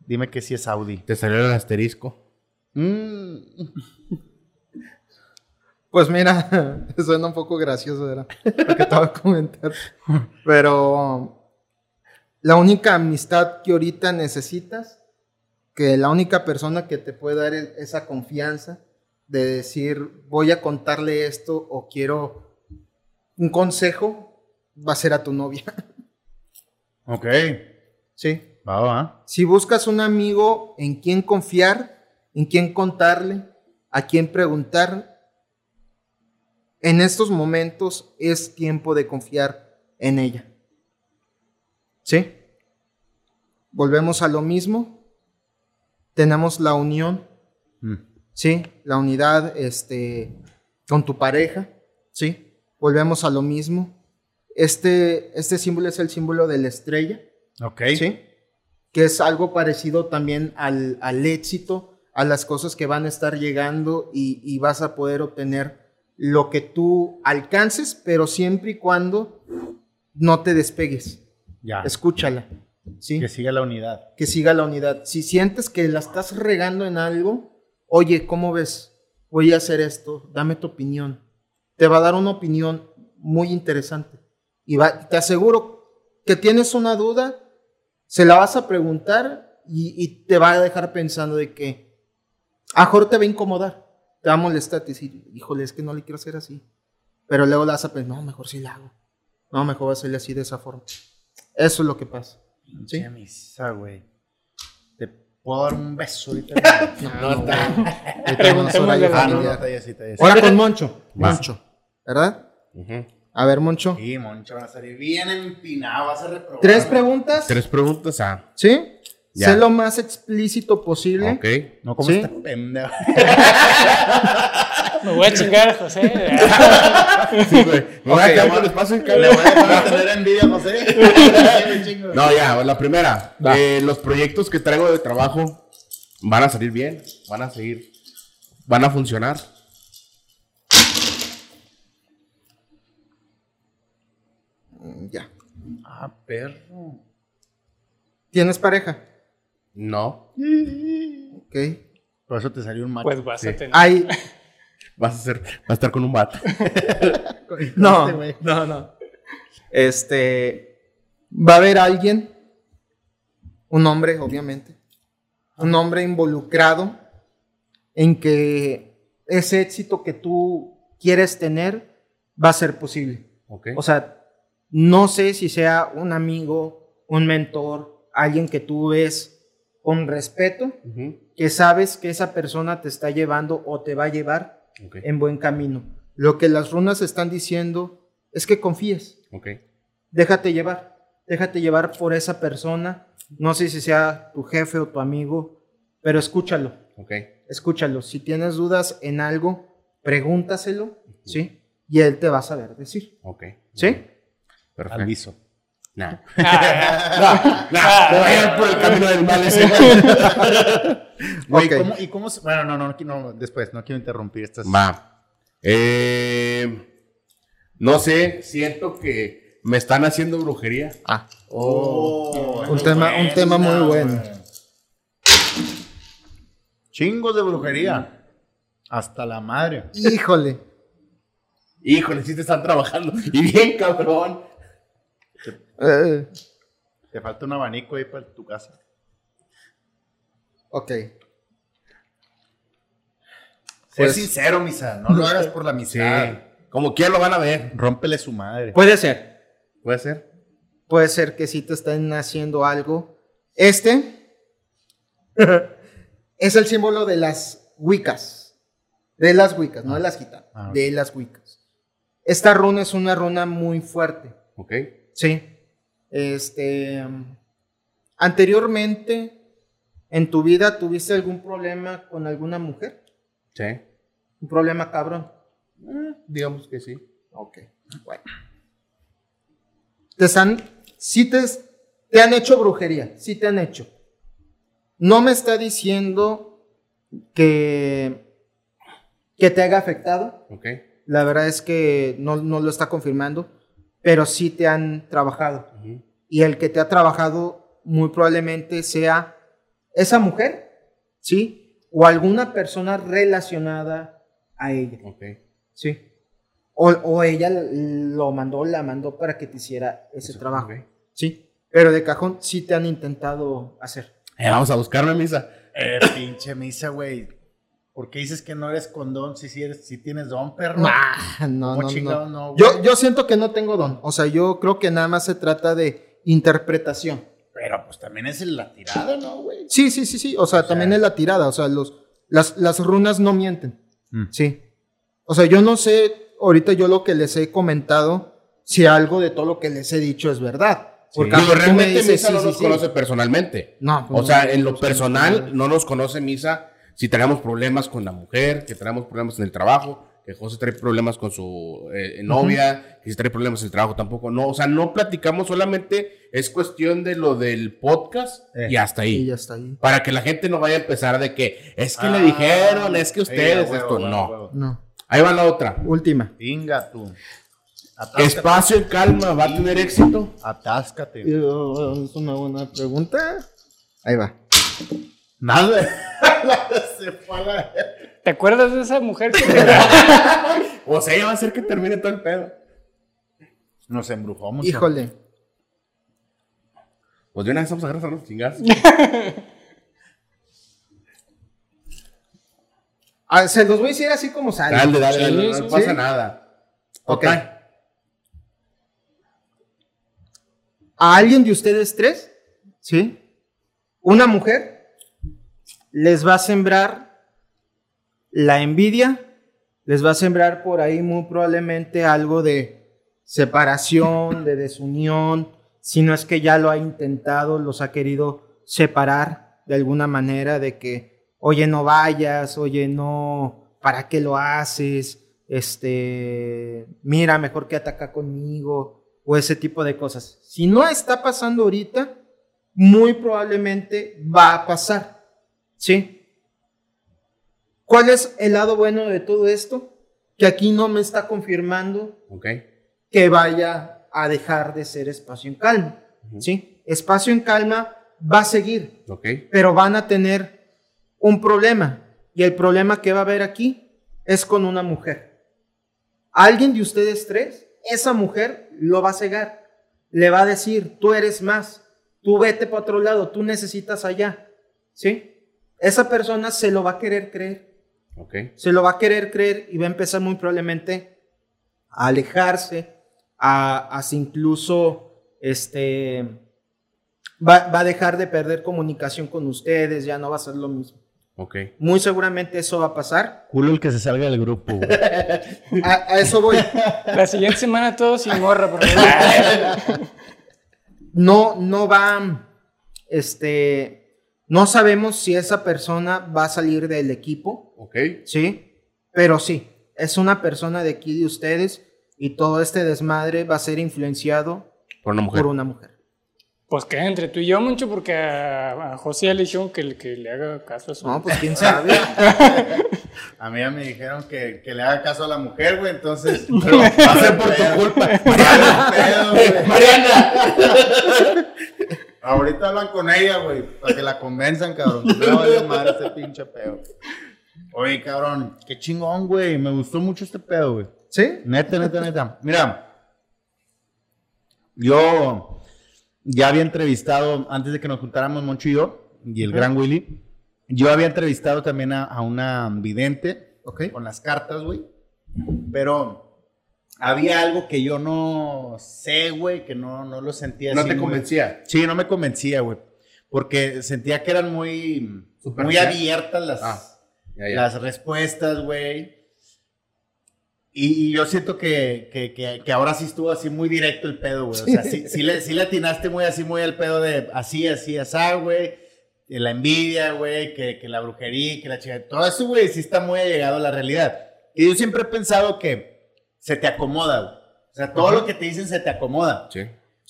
Dime que sí es Audi. te salió el asterisco. Mm, Pues mira, [LAUGHS] suena un poco gracioso, ¿verdad? Lo que te voy a comentar. Pero la única amistad que ahorita necesitas, que la única persona que te puede dar esa confianza de decir, voy a contarle esto o quiero un consejo, va a ser a tu novia. ok. Sí. Si buscas un amigo en quien confiar, en quien contarle, a quien preguntar, en estos momentos es tiempo de confiar en ella. ¿Sí? Volvemos a lo mismo. Tenemos la unión, Mm. ¿sí? La unidad este, con tu pareja, ¿sí? Volvemos a lo mismo. Este, este símbolo es el símbolo de la estrella. Ok. ¿sí? Que es algo parecido también al, al éxito, a las cosas que van a estar llegando y, y vas a poder obtener lo que tú alcances, pero siempre y cuando no te despegues. Ya. Escúchala, ¿sí? Que siga la unidad. que siga la unidad. Si sientes que la estás regando en algo, oye, ¿cómo ves? Voy a hacer esto, dame tu opinión. Te va a dar una opinión muy interesante. Y va, te aseguro que tienes una duda, se la vas a preguntar y, y te va a dejar pensando de que a mejor te va a incomodar, te va a molestar, te decir, híjole, es que no le quiero hacer así. Pero luego la vas a pensar, no, mejor sí la hago. No, mejor va a hacerle así de esa forma. Eso es lo que pasa. ¿Sí? Misa, güey. Te puedo dar un beso ahorita. No, ah, no, está. Ahora con Moncho. Moncho. ¿Verdad? Ujú. A ver, Moncho. Sí, Moncho, van a salir bien empinado, vas a reprobar. Tres preguntas. Tres preguntas. Ah, ¿Sí? Ya. Sé lo más explícito posible. ok. No como Sí. esta pendeja. [LAUGHS] Me voy a chingar a José. Sí, güey. Me voy a Ok, quedar va- con espacio en Le voy a tener envidia, José. Me [LAUGHS] chingo. No, ya, la primera. Va. Eh, los proyectos que traigo de trabajo van a salir bien, van a seguir, van a funcionar. Ya. Ah, perro. ¿Tienes pareja? No, Ok. Por eso te salió un macho. Pues vas Sí. a tener. Hay. [LAUGHS] vas a ser, vas a estar con un vato. [LAUGHS] No, Este no, no. Este. Va a haber alguien. Un hombre, obviamente. Un hombre involucrado en que ese éxito que tú quieres tener va a ser posible. Ok. O sea, no sé si sea un amigo, un mentor, alguien que tú ves con respeto, que sabes que esa persona te está llevando o te va a llevar en buen camino. Lo que las runas están diciendo es que confíes, Ok. déjate llevar, déjate llevar por esa persona, no sé si sea tu jefe o tu amigo, pero escúchalo, escúchalo. Si tienes dudas en algo, pregúntaselo, ¿sí? Y él te va a saber decir. ¿sí? Perfecto. Aviso. Nah. Ah, [LAUGHS] Nah, me voy a ir por el camino del mal ese. Güey, [LAUGHS] Ok. ¿cómo- ¿y cómo se- Bueno, no, no, no, no, después, no quiero interrumpir estas. Va. Eh, no sé, siento que me están haciendo brujería. Ah, Oh, Un tema- un tema muy bueno. Chingos de brujería. Hasta la madre. híjole. Híjole, sí te están trabajando. Y bien, cabrón. Eh, Te falta un abanico ahí para tu casa. ok. Sé Pues- sincero, misa. No lo hagas por la Sí. amistad. Como quiera lo van a ver. Rómpele su madre. Puede ser. ¿Puede ser? Puede ser que sí te estén haciendo algo. Este [LAUGHS] es el símbolo de las Wiccas. De las Wiccas, no de las gitanas. Ah. De las Wiccas. Esta runa es una runa muy fuerte. Ok. Sí. Este. Anteriormente, en tu vida, ¿tuviste algún problema con alguna mujer? Sí. Un problema cabrón. Eh, digamos que sí. Ok, bueno. Te sí te, te han hecho brujería, sí te han hecho. No me está diciendo que, que te haya afectado, Ok. la verdad es que no, no lo está confirmando, pero sí te han trabajado. Y el que te ha trabajado muy probablemente sea esa mujer, ¿sí? O alguna persona relacionada a ella. Ok. Sí. O, o ella lo mandó, la mandó para que te hiciera ese Eso, trabajo. ok. Sí. Pero de cajón sí te han intentado hacer. Eh, vamos a buscarme misa. Eh, pinche misa, güey. ¿Por qué dices que no eres condón si, si, eres, si tienes don, perro? Nah, no, ¿Cómo no, chingado no. no? Yo, yo siento que no tengo don. O sea, yo creo que nada más se trata de interpretación. Pero pues también es la tirada, ¿no, güey? Sí, sí, sí, sí. O sea, sea- también es la tirada. O sea, los, las, las runas no mienten. Mm. Sí. O sea, yo no sé, ahorita yo lo que les he comentado, si algo de todo lo que les he dicho es verdad. Porque me realmente dices, Misa sí, no sí, nos sí. conoce personalmente. No, pues O sea, no, en lo no, personal no nos conoce Misa si tenemos problemas con la mujer, que tenemos problemas en el trabajo, que José trae problemas con su eh, novia, que si trae problemas en el trabajo tampoco. No, o sea, no platicamos solamente, es cuestión de lo del podcast Eh. y hasta ahí. Y ya está ahí. Para que la gente no vaya a empezar de que es que Ah, le dijeron, es que ustedes, huevo, esto huevo, no. huevo. No. Ahí va la otra. Última. Venga tú. Atáscate. Espacio en calma, ¿va a tener éxito? Atáscate. Es una buena pregunta. Ahí va. Nada. [LAUGHS] Se fue a la... ¿Te acuerdas de esa mujer que te... [LAUGHS] O sea, ya va a ser que termine todo el pedo. Nos embrujó mucho. Híjole. Pues de una vez vamos a agarrar a los chingados. [LAUGHS] Ah, se los voy a decir así como sale. Dale, dale, dale, no, pasa sí. nada. Ok. Ok. A alguien de ustedes tres, ¿sí? Una mujer les va a sembrar la envidia, les va a sembrar por ahí muy probablemente algo de separación, de desunión, si no es que ya lo ha intentado, los ha querido separar de alguna manera, de que, oye, no vayas, oye, no, ¿para qué lo haces? Este, mira, mejor que ataca conmigo, o ese tipo de cosas. Si no está pasando ahorita, muy probablemente va a pasar, ¿sí? ¿Cuál es el lado bueno de todo esto? Que aquí no me está confirmando que vaya a dejar de ser espacio en calma, ¿sí? Espacio en calma va a seguir, Ok. pero van a tener un problema. Y el problema que va a haber aquí es con una mujer. Alguien de ustedes tres, esa mujer lo va a cegar. Le va a decir, tú eres más, tú vete para otro lado, tú necesitas allá. ¿Sí? Esa persona se lo va a querer creer se lo va a querer creer y va a empezar muy probablemente a alejarse, a, incluso este, va, va a dejar de perder comunicación con ustedes, ya no va a ser lo mismo. Muy seguramente eso va a pasar. Culo el que se salga del grupo. [LAUGHS] A, a eso voy. La siguiente semana todos sin morra, por favor. [LAUGHS] No, no va, este, no sabemos si esa persona va a salir del equipo, Ok. ¿sí? Pero sí, es una persona de aquí de ustedes y todo este desmadre va a ser influenciado Por una mujer. por una mujer. Pues que entre tú y yo, mucho, porque a, a José ya le dijeron que, le- que le haga caso a su. No, pues quién sabe. [LAUGHS] A mí ya me dijeron que, que le haga caso a la mujer, güey, entonces. [LAUGHS] Va a ser por tu culpa. [LAUGHS] Mariana. Mariana. Ahorita hablan con ella, güey, para que la convenzan, cabrón. No le vale madre este pinche pedo. Oye, cabrón, qué chingón, güey. Me gustó mucho este pedo, güey. ¿Sí? Neta, neta, neta. Mira, yo ya había entrevistado, antes de que nos juntáramos Moncho y yo, y el gran Willy, yo había entrevistado también a, a una vidente Ok. con las cartas, güey. Pero había algo que yo no sé, güey, que no, no lo sentía No así te convencía. Sí, no me convencía, güey. Porque sentía que eran muy, muy abiertas las, Ah, Ya, ya. las respuestas, güey. Y, y yo siento que, que, que, que ahora sí estuvo así muy directo el pedo, güey. O sea, sí, sí, le, sí le atinaste muy así, muy al pedo de así, así, así, güey. La envidia, güey, que, que la brujería, que la chica. Todo eso, güey, sí está muy allegado a la realidad. Y yo siempre he pensado que se te acomoda, güey. O sea, todo lo que te dicen se te acomoda. Sí.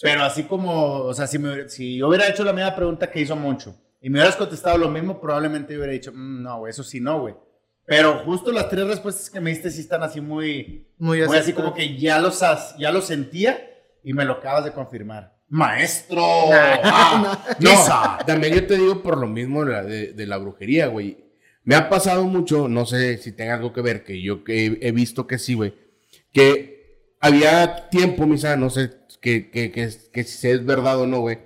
Pero así como, o sea, si, me si yo hubiera hecho la misma pregunta que hizo Moncho y me hubieras contestado lo mismo, probablemente yo hubiera dicho, "Mm, no, güey, eso sí no, güey. Pero justo las tres respuestas que me diste sí están así muy, Muy muy así como que ya los ya lo sentía y me lo acabas de confirmar. ¡Maestro! Ah, [LAUGHS] no, Quizá. también yo te digo por lo mismo de la, de, de la brujería, güey. Me ha pasado mucho, no sé si tenga algo que ver, que yo que he, he visto que sí, güey. Que había tiempo, misa, no sé que, que, que, que si es verdad o no, güey.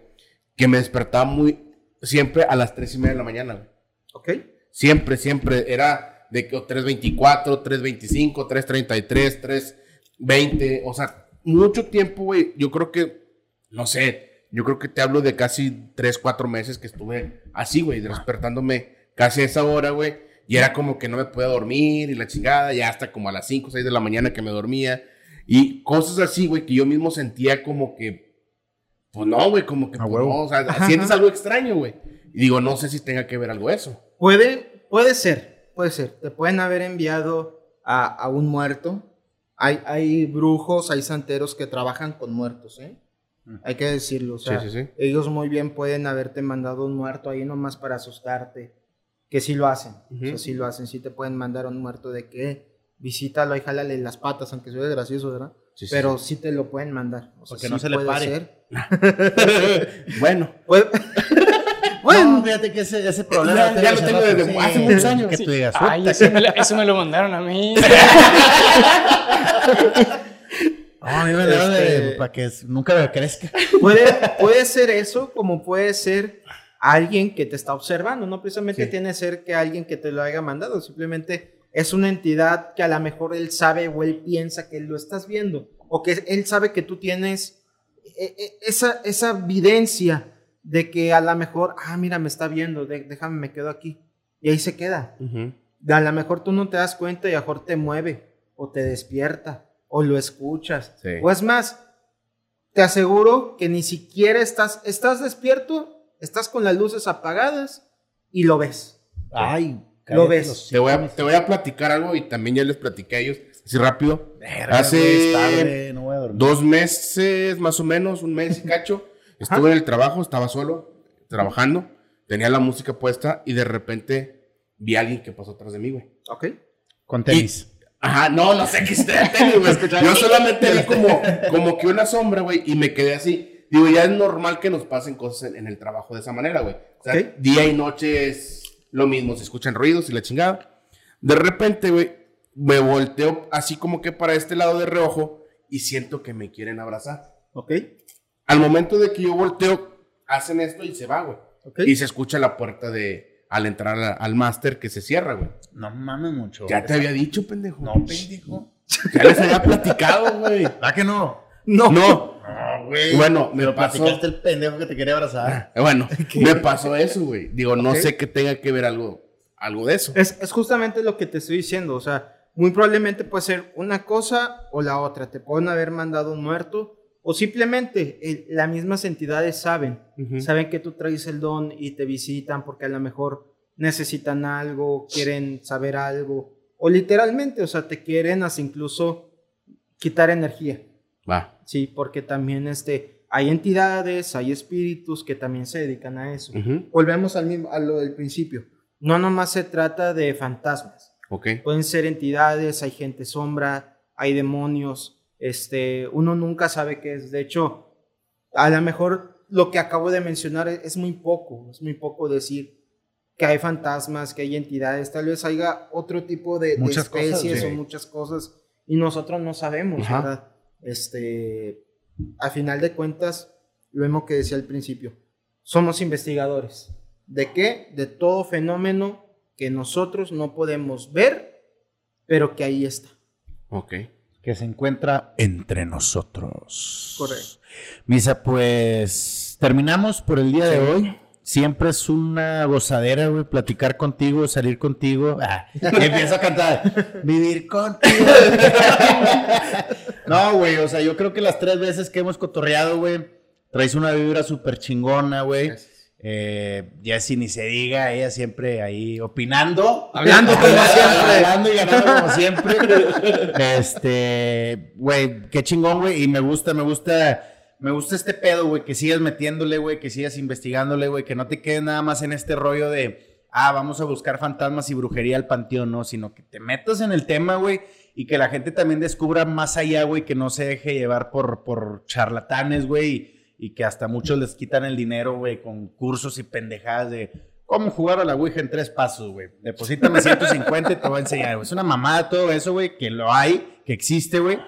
Que me despertaba muy, siempre a las tres y media de la mañana, güey. Ok. Siempre, siempre. Era de que 3.24, 3.25, 3.33, 3.20. O sea, mucho tiempo, güey. Yo creo que, no sé, yo creo que te hablo de casi 3, 4 meses que estuve así, güey, despertándome casi a esa hora, güey. Y era como que no me podía dormir y la chingada, ya hasta como a las 5, 6 de la mañana que me dormía. Y cosas así, güey, que yo mismo sentía como que, pues no, güey, como que, pues, no, o sea, sientes algo extraño, güey. Y digo, no sé si tenga que ver algo eso. Puede, puede ser, puede ser. Te pueden haber enviado a, a un muerto. Hay, hay brujos, hay santeros que trabajan con muertos, ¿eh? Mm. Hay que decirlo. O sea, Sí, sí, sí. ellos muy bien pueden haberte mandado un muerto ahí nomás para asustarte. Que sí lo hacen. O sea, sí lo hacen. Sí te pueden mandar un muerto de que visítalo y jálale las patas, aunque se ve gracioso, ¿verdad? Sí, sí, Pero sí. te lo pueden mandar. O sea, Porque no sí se le puede pare. [LAUGHS] bueno. [LAUGHS] Puede- Bueno, fíjate que ese, ese problema. Ya- ya lo tengo desde hace muchos años. Que tú digas, Ay, "Puta, eso me, lo, eso me lo mandaron a mí. Ah, a mí me dieron de- Este- para que nunca me crezca. Puede, puede ser eso, como puede ser alguien que te está observando. No precisamente Sí. tiene que ser que alguien que te lo haya mandado, simplemente es una entidad que a lo mejor él sabe o él piensa que lo estás viendo, o que él sabe que tú tienes eh, eh, esa, esa evidencia de que a lo mejor, ah, mira, me está viendo, déjame, me quedo aquí. Y ahí se queda. A lo mejor tú no te das cuenta y a lo mejor te mueve, o te despierta, o lo escuchas. Sí. O es más, te aseguro que ni siquiera estás, estás despierto, estás con las luces apagadas y lo ves. Ay, Lo ves. Te voy, a, te voy a platicar algo y también ya les platiqué a ellos, así rápido. verga, Hace es tarde, no voy a dormir. Dos meses, más o menos, un mes y [LAUGHS] cacho, estuve en el trabajo, estaba solo, trabajando, tenía la música puesta y de repente vi a alguien que pasó atrás de mí, güey. ¿Ok? Con tenis. Ajá, no, no sé qué esté tenis, güey. [LAUGHS] Yo solamente vi como, como que una sombra, güey, y me quedé así. Digo, ya es normal que nos pasen cosas en, en el trabajo de esa manera, güey. O sea, Ok. día y noche es lo mismo, se escuchan ruidos y la chingada. De repente, güey, me volteo así como que para este lado de reojo y siento que me quieren abrazar. ¿Ok? Al momento de que yo volteo, hacen esto y se va, güey. ¿Ok? Y se escucha la puerta de, al entrar a- al máster que se cierra, güey. No mames mucho. Ya te había dicho, pendejo. No, pendejo. Ya les había platicado, güey. ¿Ah que no? No. No. Güey. Bueno, me Pero pasó- platicaste el pendejo que te quería abrazar. [LAUGHS] Eh, Bueno, [LAUGHS] me pasó eso, güey. Digo, no sé que tenga que ver algo, algo de eso. Es, es justamente lo que te estoy diciendo, o sea, muy probablemente puede ser una cosa o la otra. Te pueden haber mandado un muerto o simplemente el- las mismas entidades saben, saben que tú traes el don y te visitan porque a lo mejor necesitan algo, quieren saber algo o literalmente, o sea, te quieren hasta incluso quitar energía. Va. Sí, porque también este, hay entidades, hay espíritus que también se dedican a eso. Ujú. Volvemos al mismo, a lo del principio. No nomás se trata de fantasmas. Ok. Pueden ser entidades, hay gente sombra, hay demonios. Este, uno nunca sabe qué es. De hecho, a lo mejor lo que acabo de mencionar es, muy poco. Es muy poco decir que hay fantasmas, que hay entidades. Tal vez haya otro tipo de, de Muchas cosas, especies sí. o muchas cosas y nosotros no sabemos, Ajá. ¿verdad? Este, a final de cuentas, lo mismo que decía al principio, somos investigadores. ¿De qué? De todo fenómeno que nosotros no podemos ver, pero que ahí está. Ok. Que se encuentra entre nosotros. Correcto. Misa, pues terminamos por el día de hoy. Siempre es una gozadera, güey, platicar contigo, salir contigo. Ah, y empiezo a cantar. Vivir contigo. no, güey, o sea, yo creo que las tres veces que hemos cotorreado, güey, traes una vibra súper chingona, güey. Eh, Jessie ni se diga, ella siempre ahí opinando. Hablando como siempre. Hablando y ganando como siempre. Este, güey, qué chingón, güey. Y me gusta, me gusta, me gusta este pedo, güey, que sigas metiéndole, güey, que sigas investigándole, güey, que no te quedes nada más en este rollo de, ah, vamos a buscar fantasmas y brujería al panteón, no, sino que te metas en el tema, güey, y que la gente también descubra más allá, güey, que no se deje llevar por, por charlatanes, güey, y, y que hasta muchos les quitan el dinero, güey, con cursos y pendejadas de cómo jugar a la Ouija en tres pasos, güey. Deposítame [LAUGHS] 150 y te voy a enseñar, güey. Es una mamada todo eso, güey, que lo hay, que existe, güey.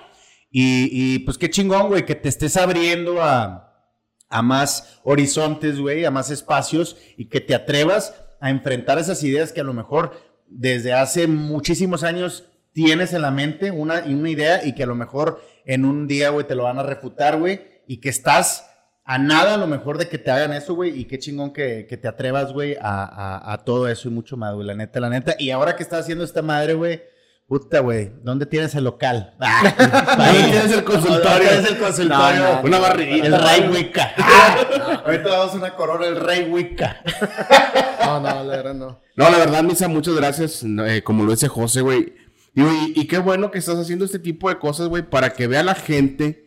Y, pues qué chingón, güey, que te estés abriendo a, a más horizontes, güey, a más espacios y que te atrevas a enfrentar esas ideas que a lo mejor desde hace muchísimos años tienes en la mente una, una idea y que a lo mejor en un día, güey, te lo van a refutar, güey, y que estás a nada a lo mejor de que te hagan eso, güey, y qué chingón que, que te atrevas, güey, a, a- a todo eso y mucho más, güey, la neta, la neta. Y ahora que estás haciendo esta madre, güey, puta, güey, ¿dónde tienes el local? [LAUGHS] ¿Dónde tienes el consultorio? ¿Dónde tienes el consultorio? No, no, Una barridita. El Rey Wicca. Ah, [LAUGHS] ahorita damos una corona, el Rey Wicca. No, no, la verdad no. No, la verdad, Misa, muchas gracias. Eh, como lo dice José, güey. Y, y qué bueno que estás haciendo este tipo de cosas, güey, para que vea la gente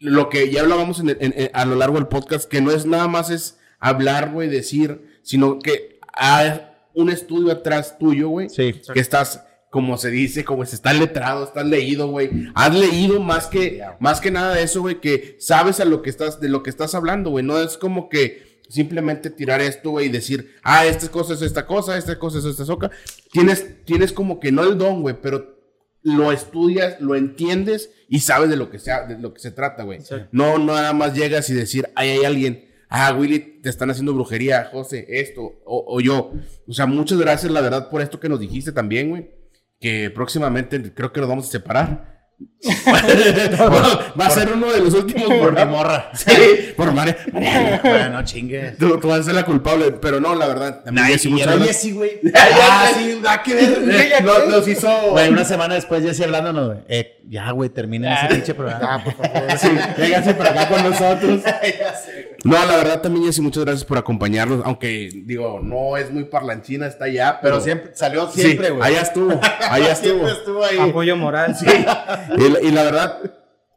lo que ya hablábamos en el- en- en- a lo largo del podcast, que no es nada más es hablar, güey, decir, sino que hay un estudio atrás tuyo, güey. Sí. Que estás, como se dice, como se está letrado, estás leído, güey. Has leído más que, más que nada de eso, güey, que sabes a lo que estás, de lo que estás hablando, güey. No es como que simplemente tirar esto, güey, y decir, ah, esta cosa es esta cosa, esta cosa es esta soca. Tienes, tienes como que no el don, güey, pero lo estudias, lo entiendes y sabes de lo que sea, de lo que se trata, güey. No, no nada más llegas y decir, ay, hay alguien, ah, Willy, te están haciendo brujería, José, esto, o, o yo. O sea, muchas gracias, la verdad, por esto que nos dijiste también, güey. Que próximamente creo que nos vamos a separar. [LAUGHS] Va a ser uno de los últimos Por mi morra. Sí, por María. Bueno, chingue. Tú, tú vas a ser la culpable, pero no, la verdad. Jessy, muchas era gracias. Jessy, güey. [LAUGHS] Ah, sí, que ver. [LAUGHS] Nos hizo. Güey, una semana después Jessy hablándonos, güey. Eh, ya, güey, terminen ese pinche programa. por favor. Sí, vénganse para acá con nosotros. Ya sé, güey. No, la verdad también, Jessy, muchas gracias por acompañarnos. Aunque, digo, no es muy parlanchina, está allá. Pero, Pero siempre, salió Sí, siempre, güey. allá estuvo. Allá [LAUGHS] estuvo. Siempre estuvo ahí. Apoyo moral. Y, la- y la verdad,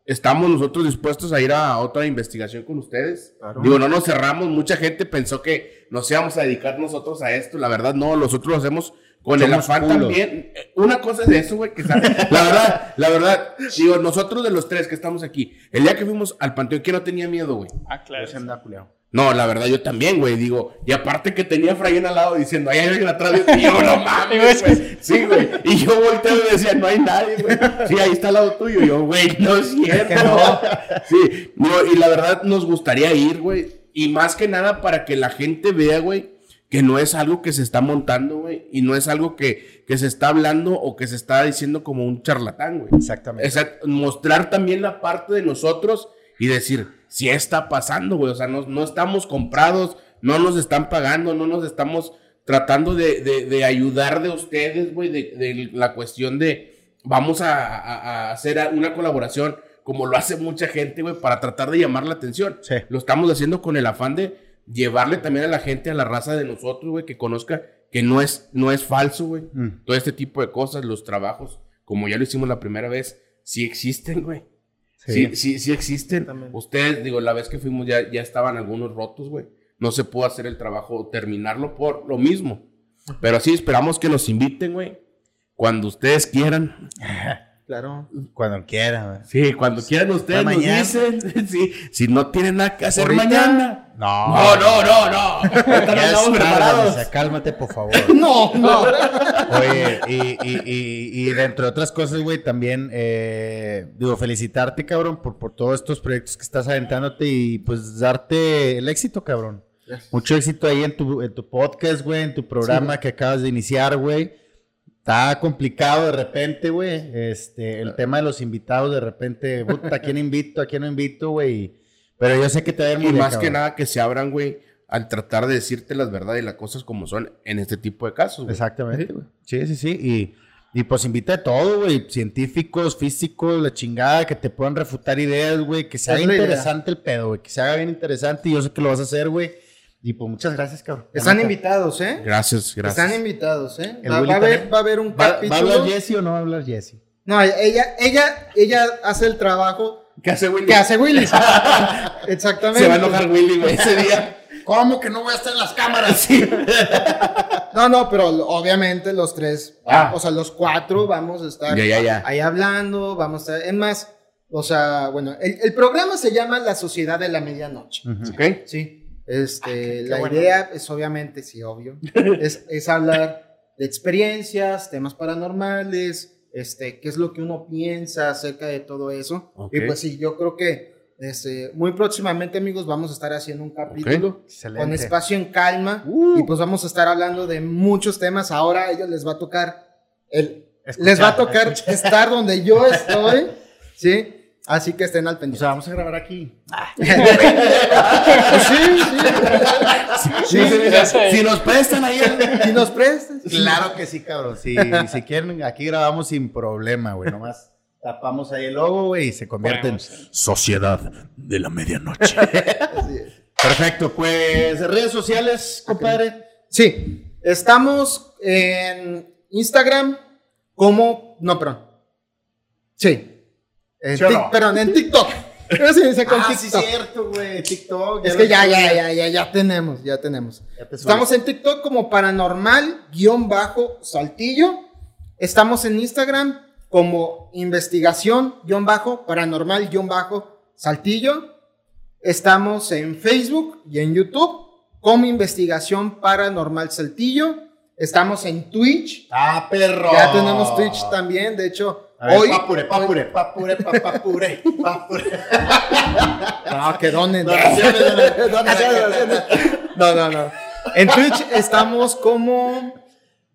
estamos nosotros dispuestos a ir a otra investigación con ustedes. Digo, no nos cerramos. Mucha gente pensó que nos íbamos a dedicar nosotros a esto. La verdad, no, nosotros lo hacemos con el afán culos. también. Eh, Una cosa es de eso, güey, que sa- [LAUGHS] la verdad, la verdad, [LAUGHS] digo, nosotros de los tres que estamos aquí, el día que fuimos al panteón, ¿quién no tenía miedo, güey? Ah, claro. Se anda culiao. No, la verdad, yo también, güey, digo, y aparte que tenía a Frayen al lado diciendo, ahí hay alguien atrás de ti, yo, no [LAUGHS] mames, güey. Sí, güey, y yo volteo y decía, no hay nadie, güey. Sí, ahí está al lado tuyo, Y yo, güey, no es cierto. Sí, no, y la verdad nos gustaría ir, güey, y más que nada para que la gente vea, güey, que no es algo que se está montando, güey, y no es algo que, que se está hablando o que se está diciendo como un charlatán, güey. Exactamente. Mostrar también la parte de nosotros y decir, si está pasando, güey, o sea, no, no estamos comprados, no nos están pagando, no nos estamos tratando de, de- de ayudar de ustedes, güey, de, de la cuestión de vamos a, a- a hacer una colaboración como lo hace mucha gente, güey, para tratar de llamar la atención. Sí. Lo estamos haciendo con el afán de llevarle también a la gente, a la raza de nosotros, güey, que conozca que no es, no es falso, güey. Mm. Todo este tipo de cosas, los trabajos, como ya lo hicimos la primera vez, sí existen, güey. Sí. Sí, sí, sí existen. También. Ustedes, digo, la vez que fuimos ya, ya estaban algunos rotos, güey. No se pudo hacer el trabajo, terminarlo por lo mismo. Pero sí, esperamos que nos inviten, güey. Cuando ustedes quieran. [LAUGHS] Claro. Cuando quiera, güey. Sí, cuando quieran ustedes nos mañana. dicen. [LAUGHS] Sí, si no tienen nada que hacer Ahorita. mañana. No. No, no, no, no. Ya es tarde, o sea, cálmate, por favor. [LAUGHS] No, no. Oye, y, y, y, y dentro de otras cosas, güey, también, eh, digo, felicitarte, cabrón, por, por todos estos proyectos que estás aventándote y pues darte el éxito, cabrón. Mucho éxito ahí en tu, en tu podcast, güey, en tu programa que acabas de iniciar, güey. Está complicado de repente, güey. Este, el tema de los invitados, de repente, puta, ¿a quién invito? ¿A quién no invito, güey? Pero yo sé que te a muy Y más que nada que se abran, güey, al tratar de decirte las verdades y las cosas como son en este tipo de casos, güey. Exactamente, güey. Sí, sí, sí. Y, y pues invita de todo, güey. Científicos, físicos, la chingada, que te puedan refutar ideas, güey. Que se Es haga la idea. interesante el pedo, güey. Que se haga bien interesante. Y yo sé que lo vas a hacer, güey. Y pues muchas gracias, cabrón. Están invitados, ¿eh? Gracias, gracias. Están invitados, ¿eh? Va, a haber, va a haber un ¿Va, ¿Va a capítulo. hablar Jesse o no va a hablar Jesse? No, ella, ella, ella hace el trabajo ¿Qué hace Willy? que hace Willy. [LAUGHS] Exactamente. Se va a enojar Willy, güey, ese día. ¿Cómo que no voy a estar en las cámaras? [LAUGHS] No, no, pero obviamente los tres, Ah. o sea, los cuatro vamos a estar Ya, ya, ya. ahí hablando, vamos a estar, es más, o sea, bueno, el, el programa se llama La Sociedad de la Medianoche, ¿Ok? ¿sí? Este, la bueno. idea es obviamente, sí, obvio, es, es hablar de experiencias, temas paranormales, este, qué es lo que uno piensa acerca de todo eso. Y pues sí, yo creo que este, muy próximamente, amigos, vamos a estar haciendo un capítulo con espacio en calma Uh. y pues vamos a estar hablando de muchos temas. Ahora a ellos les va a tocar el Escuchar, les va a tocar escuchar. estar donde yo [LAUGHS] estoy, ¿sí? Así que estén al O pendiente. sea, vamos a grabar aquí. Pues [LAUGHS] sí, sí. Sí. Si nos prestan ahí. Si nos prestas. Claro que sí, cabrón. Si, si quieren, aquí grabamos sin problema, güey. Nomás tapamos ahí el logo, güey, y se convierte en Sociedad de la Medianoche. [LAUGHS] Así es. Perfecto, pues redes sociales, compadre. Sí, estamos en Instagram como no, perdón. Sí. En. Perdón, en TikTok. Pero sí, dice con Ah, sí, cierto, güey. TikTok. Es que ya, ya, ya, ya, ya tenemos, ya tenemos. Ya te subí. Estamos en TikTok como paranormal guion bajo saltillo. Estamos en Instagram como investigación guion bajo paranormal guion bajo saltillo. Estamos en Facebook y en YouTube como investigación paranormal saltillo. Estamos en Twitch. Ah, perro. Ya tenemos Twitch también. De hecho, ver, hoy. papure, papure, papure, pa- papure, papure. No, que donen. Donaciones, donaciones. Donaciones, donaciones. No, no, no. En Twitch estamos como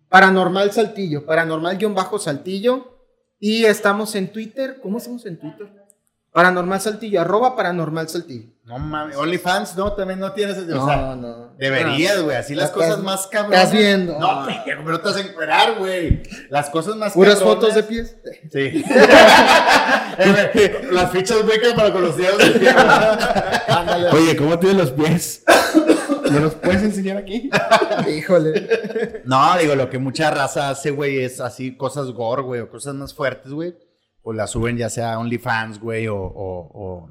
Paranormal Saltillo, Paranormal-Saltillo. Y estamos en Twitter. ¿Cómo estamos en Twitter? Paranormal Saltillo, arroba Paranormal Saltillo. No mames, OnlyFans, no, también no tienes. O No, sea, no. deberías, güey. Así las cosas más cabronas. estás viendo. No, pendejo, pero te vas a encuerar, güey. Las cosas más Puras cabronas- fotos de pies. Sí. [LAUGHS] Eh, Las fichas becas para con los dedos del pie. Ándale. Oye, ¿cómo tienes los pies? ¿Me los puedes enseñar aquí? Híjole. No, digo, lo que mucha raza hace, güey, es así cosas gore, güey, o cosas más fuertes, güey. O las suben ya sea a OnlyFans, güey, o, o, o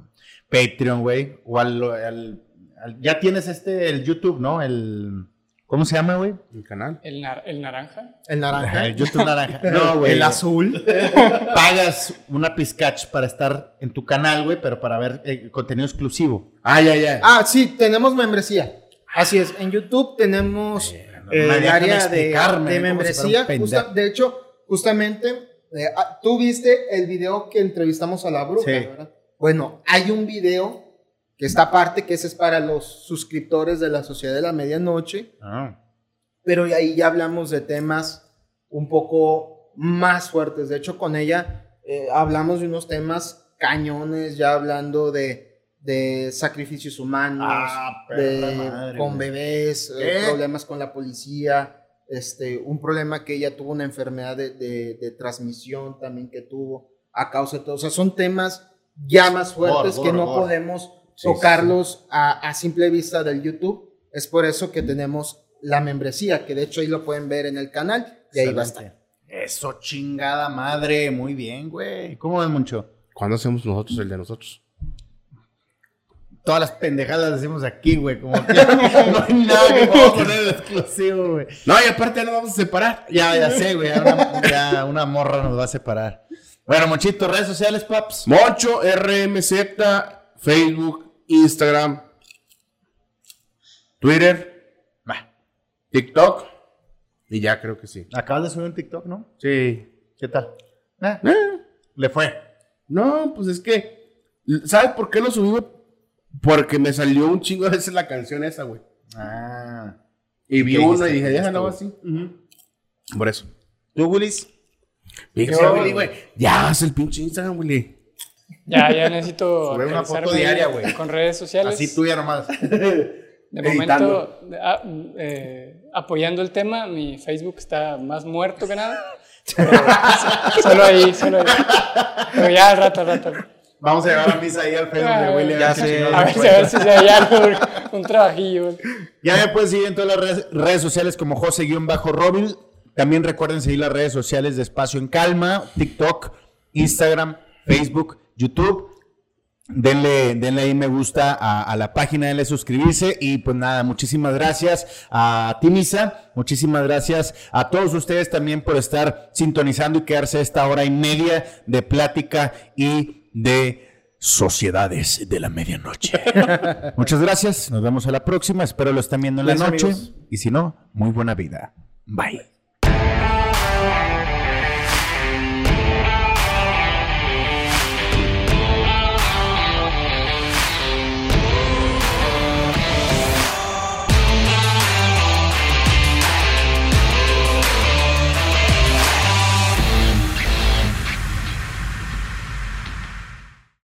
Patreon, güey. O al, al- al- Ya tienes este, el YouTube, ¿no? El... ¿Cómo se llama, güey? Mi canal. El, nar- el naranja. El naranja. El YouTube naranja. [LAUGHS] No, güey. El azul. [LAUGHS] Pagas una pizcach para estar en tu canal, güey, pero para ver eh, contenido exclusivo. Ah, ya, ya. Ah, sí, tenemos membresía. Así es. En YouTube tenemos eh, no el área de, de membresía. Justa- de hecho, justamente, eh, ah, tú viste el video que entrevistamos a la bruja, Sí. ¿verdad? Bueno, hay un video que está aparte, que ese es para los suscriptores de la Sociedad de la Medianoche, Ah. pero ahí ya hablamos de temas un poco más fuertes. De hecho, con ella eh, hablamos de unos temas cañones, ya hablando de, de sacrificios humanos, Ah, de, madre, con bebés, eh, problemas con la policía, este, un problema que ella tuvo una enfermedad de, de- de transmisión también que tuvo a causa de todo. O sea, son temas ya más fuertes que no podemos Sí, tocarlos A, a simple vista del YouTube. Es por eso que tenemos la membresía, que de hecho ahí lo pueden ver en el canal y ahí va a estar. Eso, chingada madre. Muy bien, güey. ¿Cómo ves, Moncho? ¿Cuándo hacemos nosotros el de nosotros? Todas las pendejadas las decimos aquí, güey. Como que [LAUGHS] no hay nada que podamos poner exclusivo, güey. No, y aparte ya nos vamos a separar. Ya, ya sé, güey. ya Una, ya una morra nos va a separar. Bueno, Monchito, redes sociales, paps. Moncho, RMZ, Facebook, Instagram, Twitter. TikTok. Y ya creo que sí. Acabas de subir un TikTok, ¿no? Sí. ¿Qué tal? Eh, Eh, le fue. no, pues es que. ¿Sabes por qué lo subí? Porque me salió un chingo de veces la canción esa, güey. Ah. Y vi ¿Qué uno y dije, ¿Qué déjalo así. Por eso. ¿Tú, Willis? Fíjese, Yo- Willy, güey. Ya haz el pinche Instagram, Willy. Ya, ya necesito. [LAUGHS] Sube una foto diaria, güey. Con redes sociales. Así tuya nomás. [LAUGHS] De editando. momento, ah, eh, apoyando el tema, mi Facebook está más muerto que nada. [LAUGHS] Pero solo ahí, solo ahí. Pero ya al rato, al rato. Vamos a llevar a misa ahí al Facebook de. Ya sé. chingados A ver, si- a ver si se hay algo, un trabajillo. Ya me puedes seguir en todas las redes, redes sociales como José-Robil. También recuerden seguir las redes sociales de Espacio en Calma, TikTok, Instagram, Facebook, YouTube. Denle, denle ahí me gusta a, a la página, denle suscribirse y pues nada, muchísimas gracias a ti, Misa, muchísimas gracias a todos ustedes también por estar sintonizando y quedarse esta hora y media de plática y de sociedades de la medianoche. [LAUGHS] Muchas gracias, nos vemos a la próxima, espero lo estén viendo en la noche amigos. y si no, muy buena vida. Bye.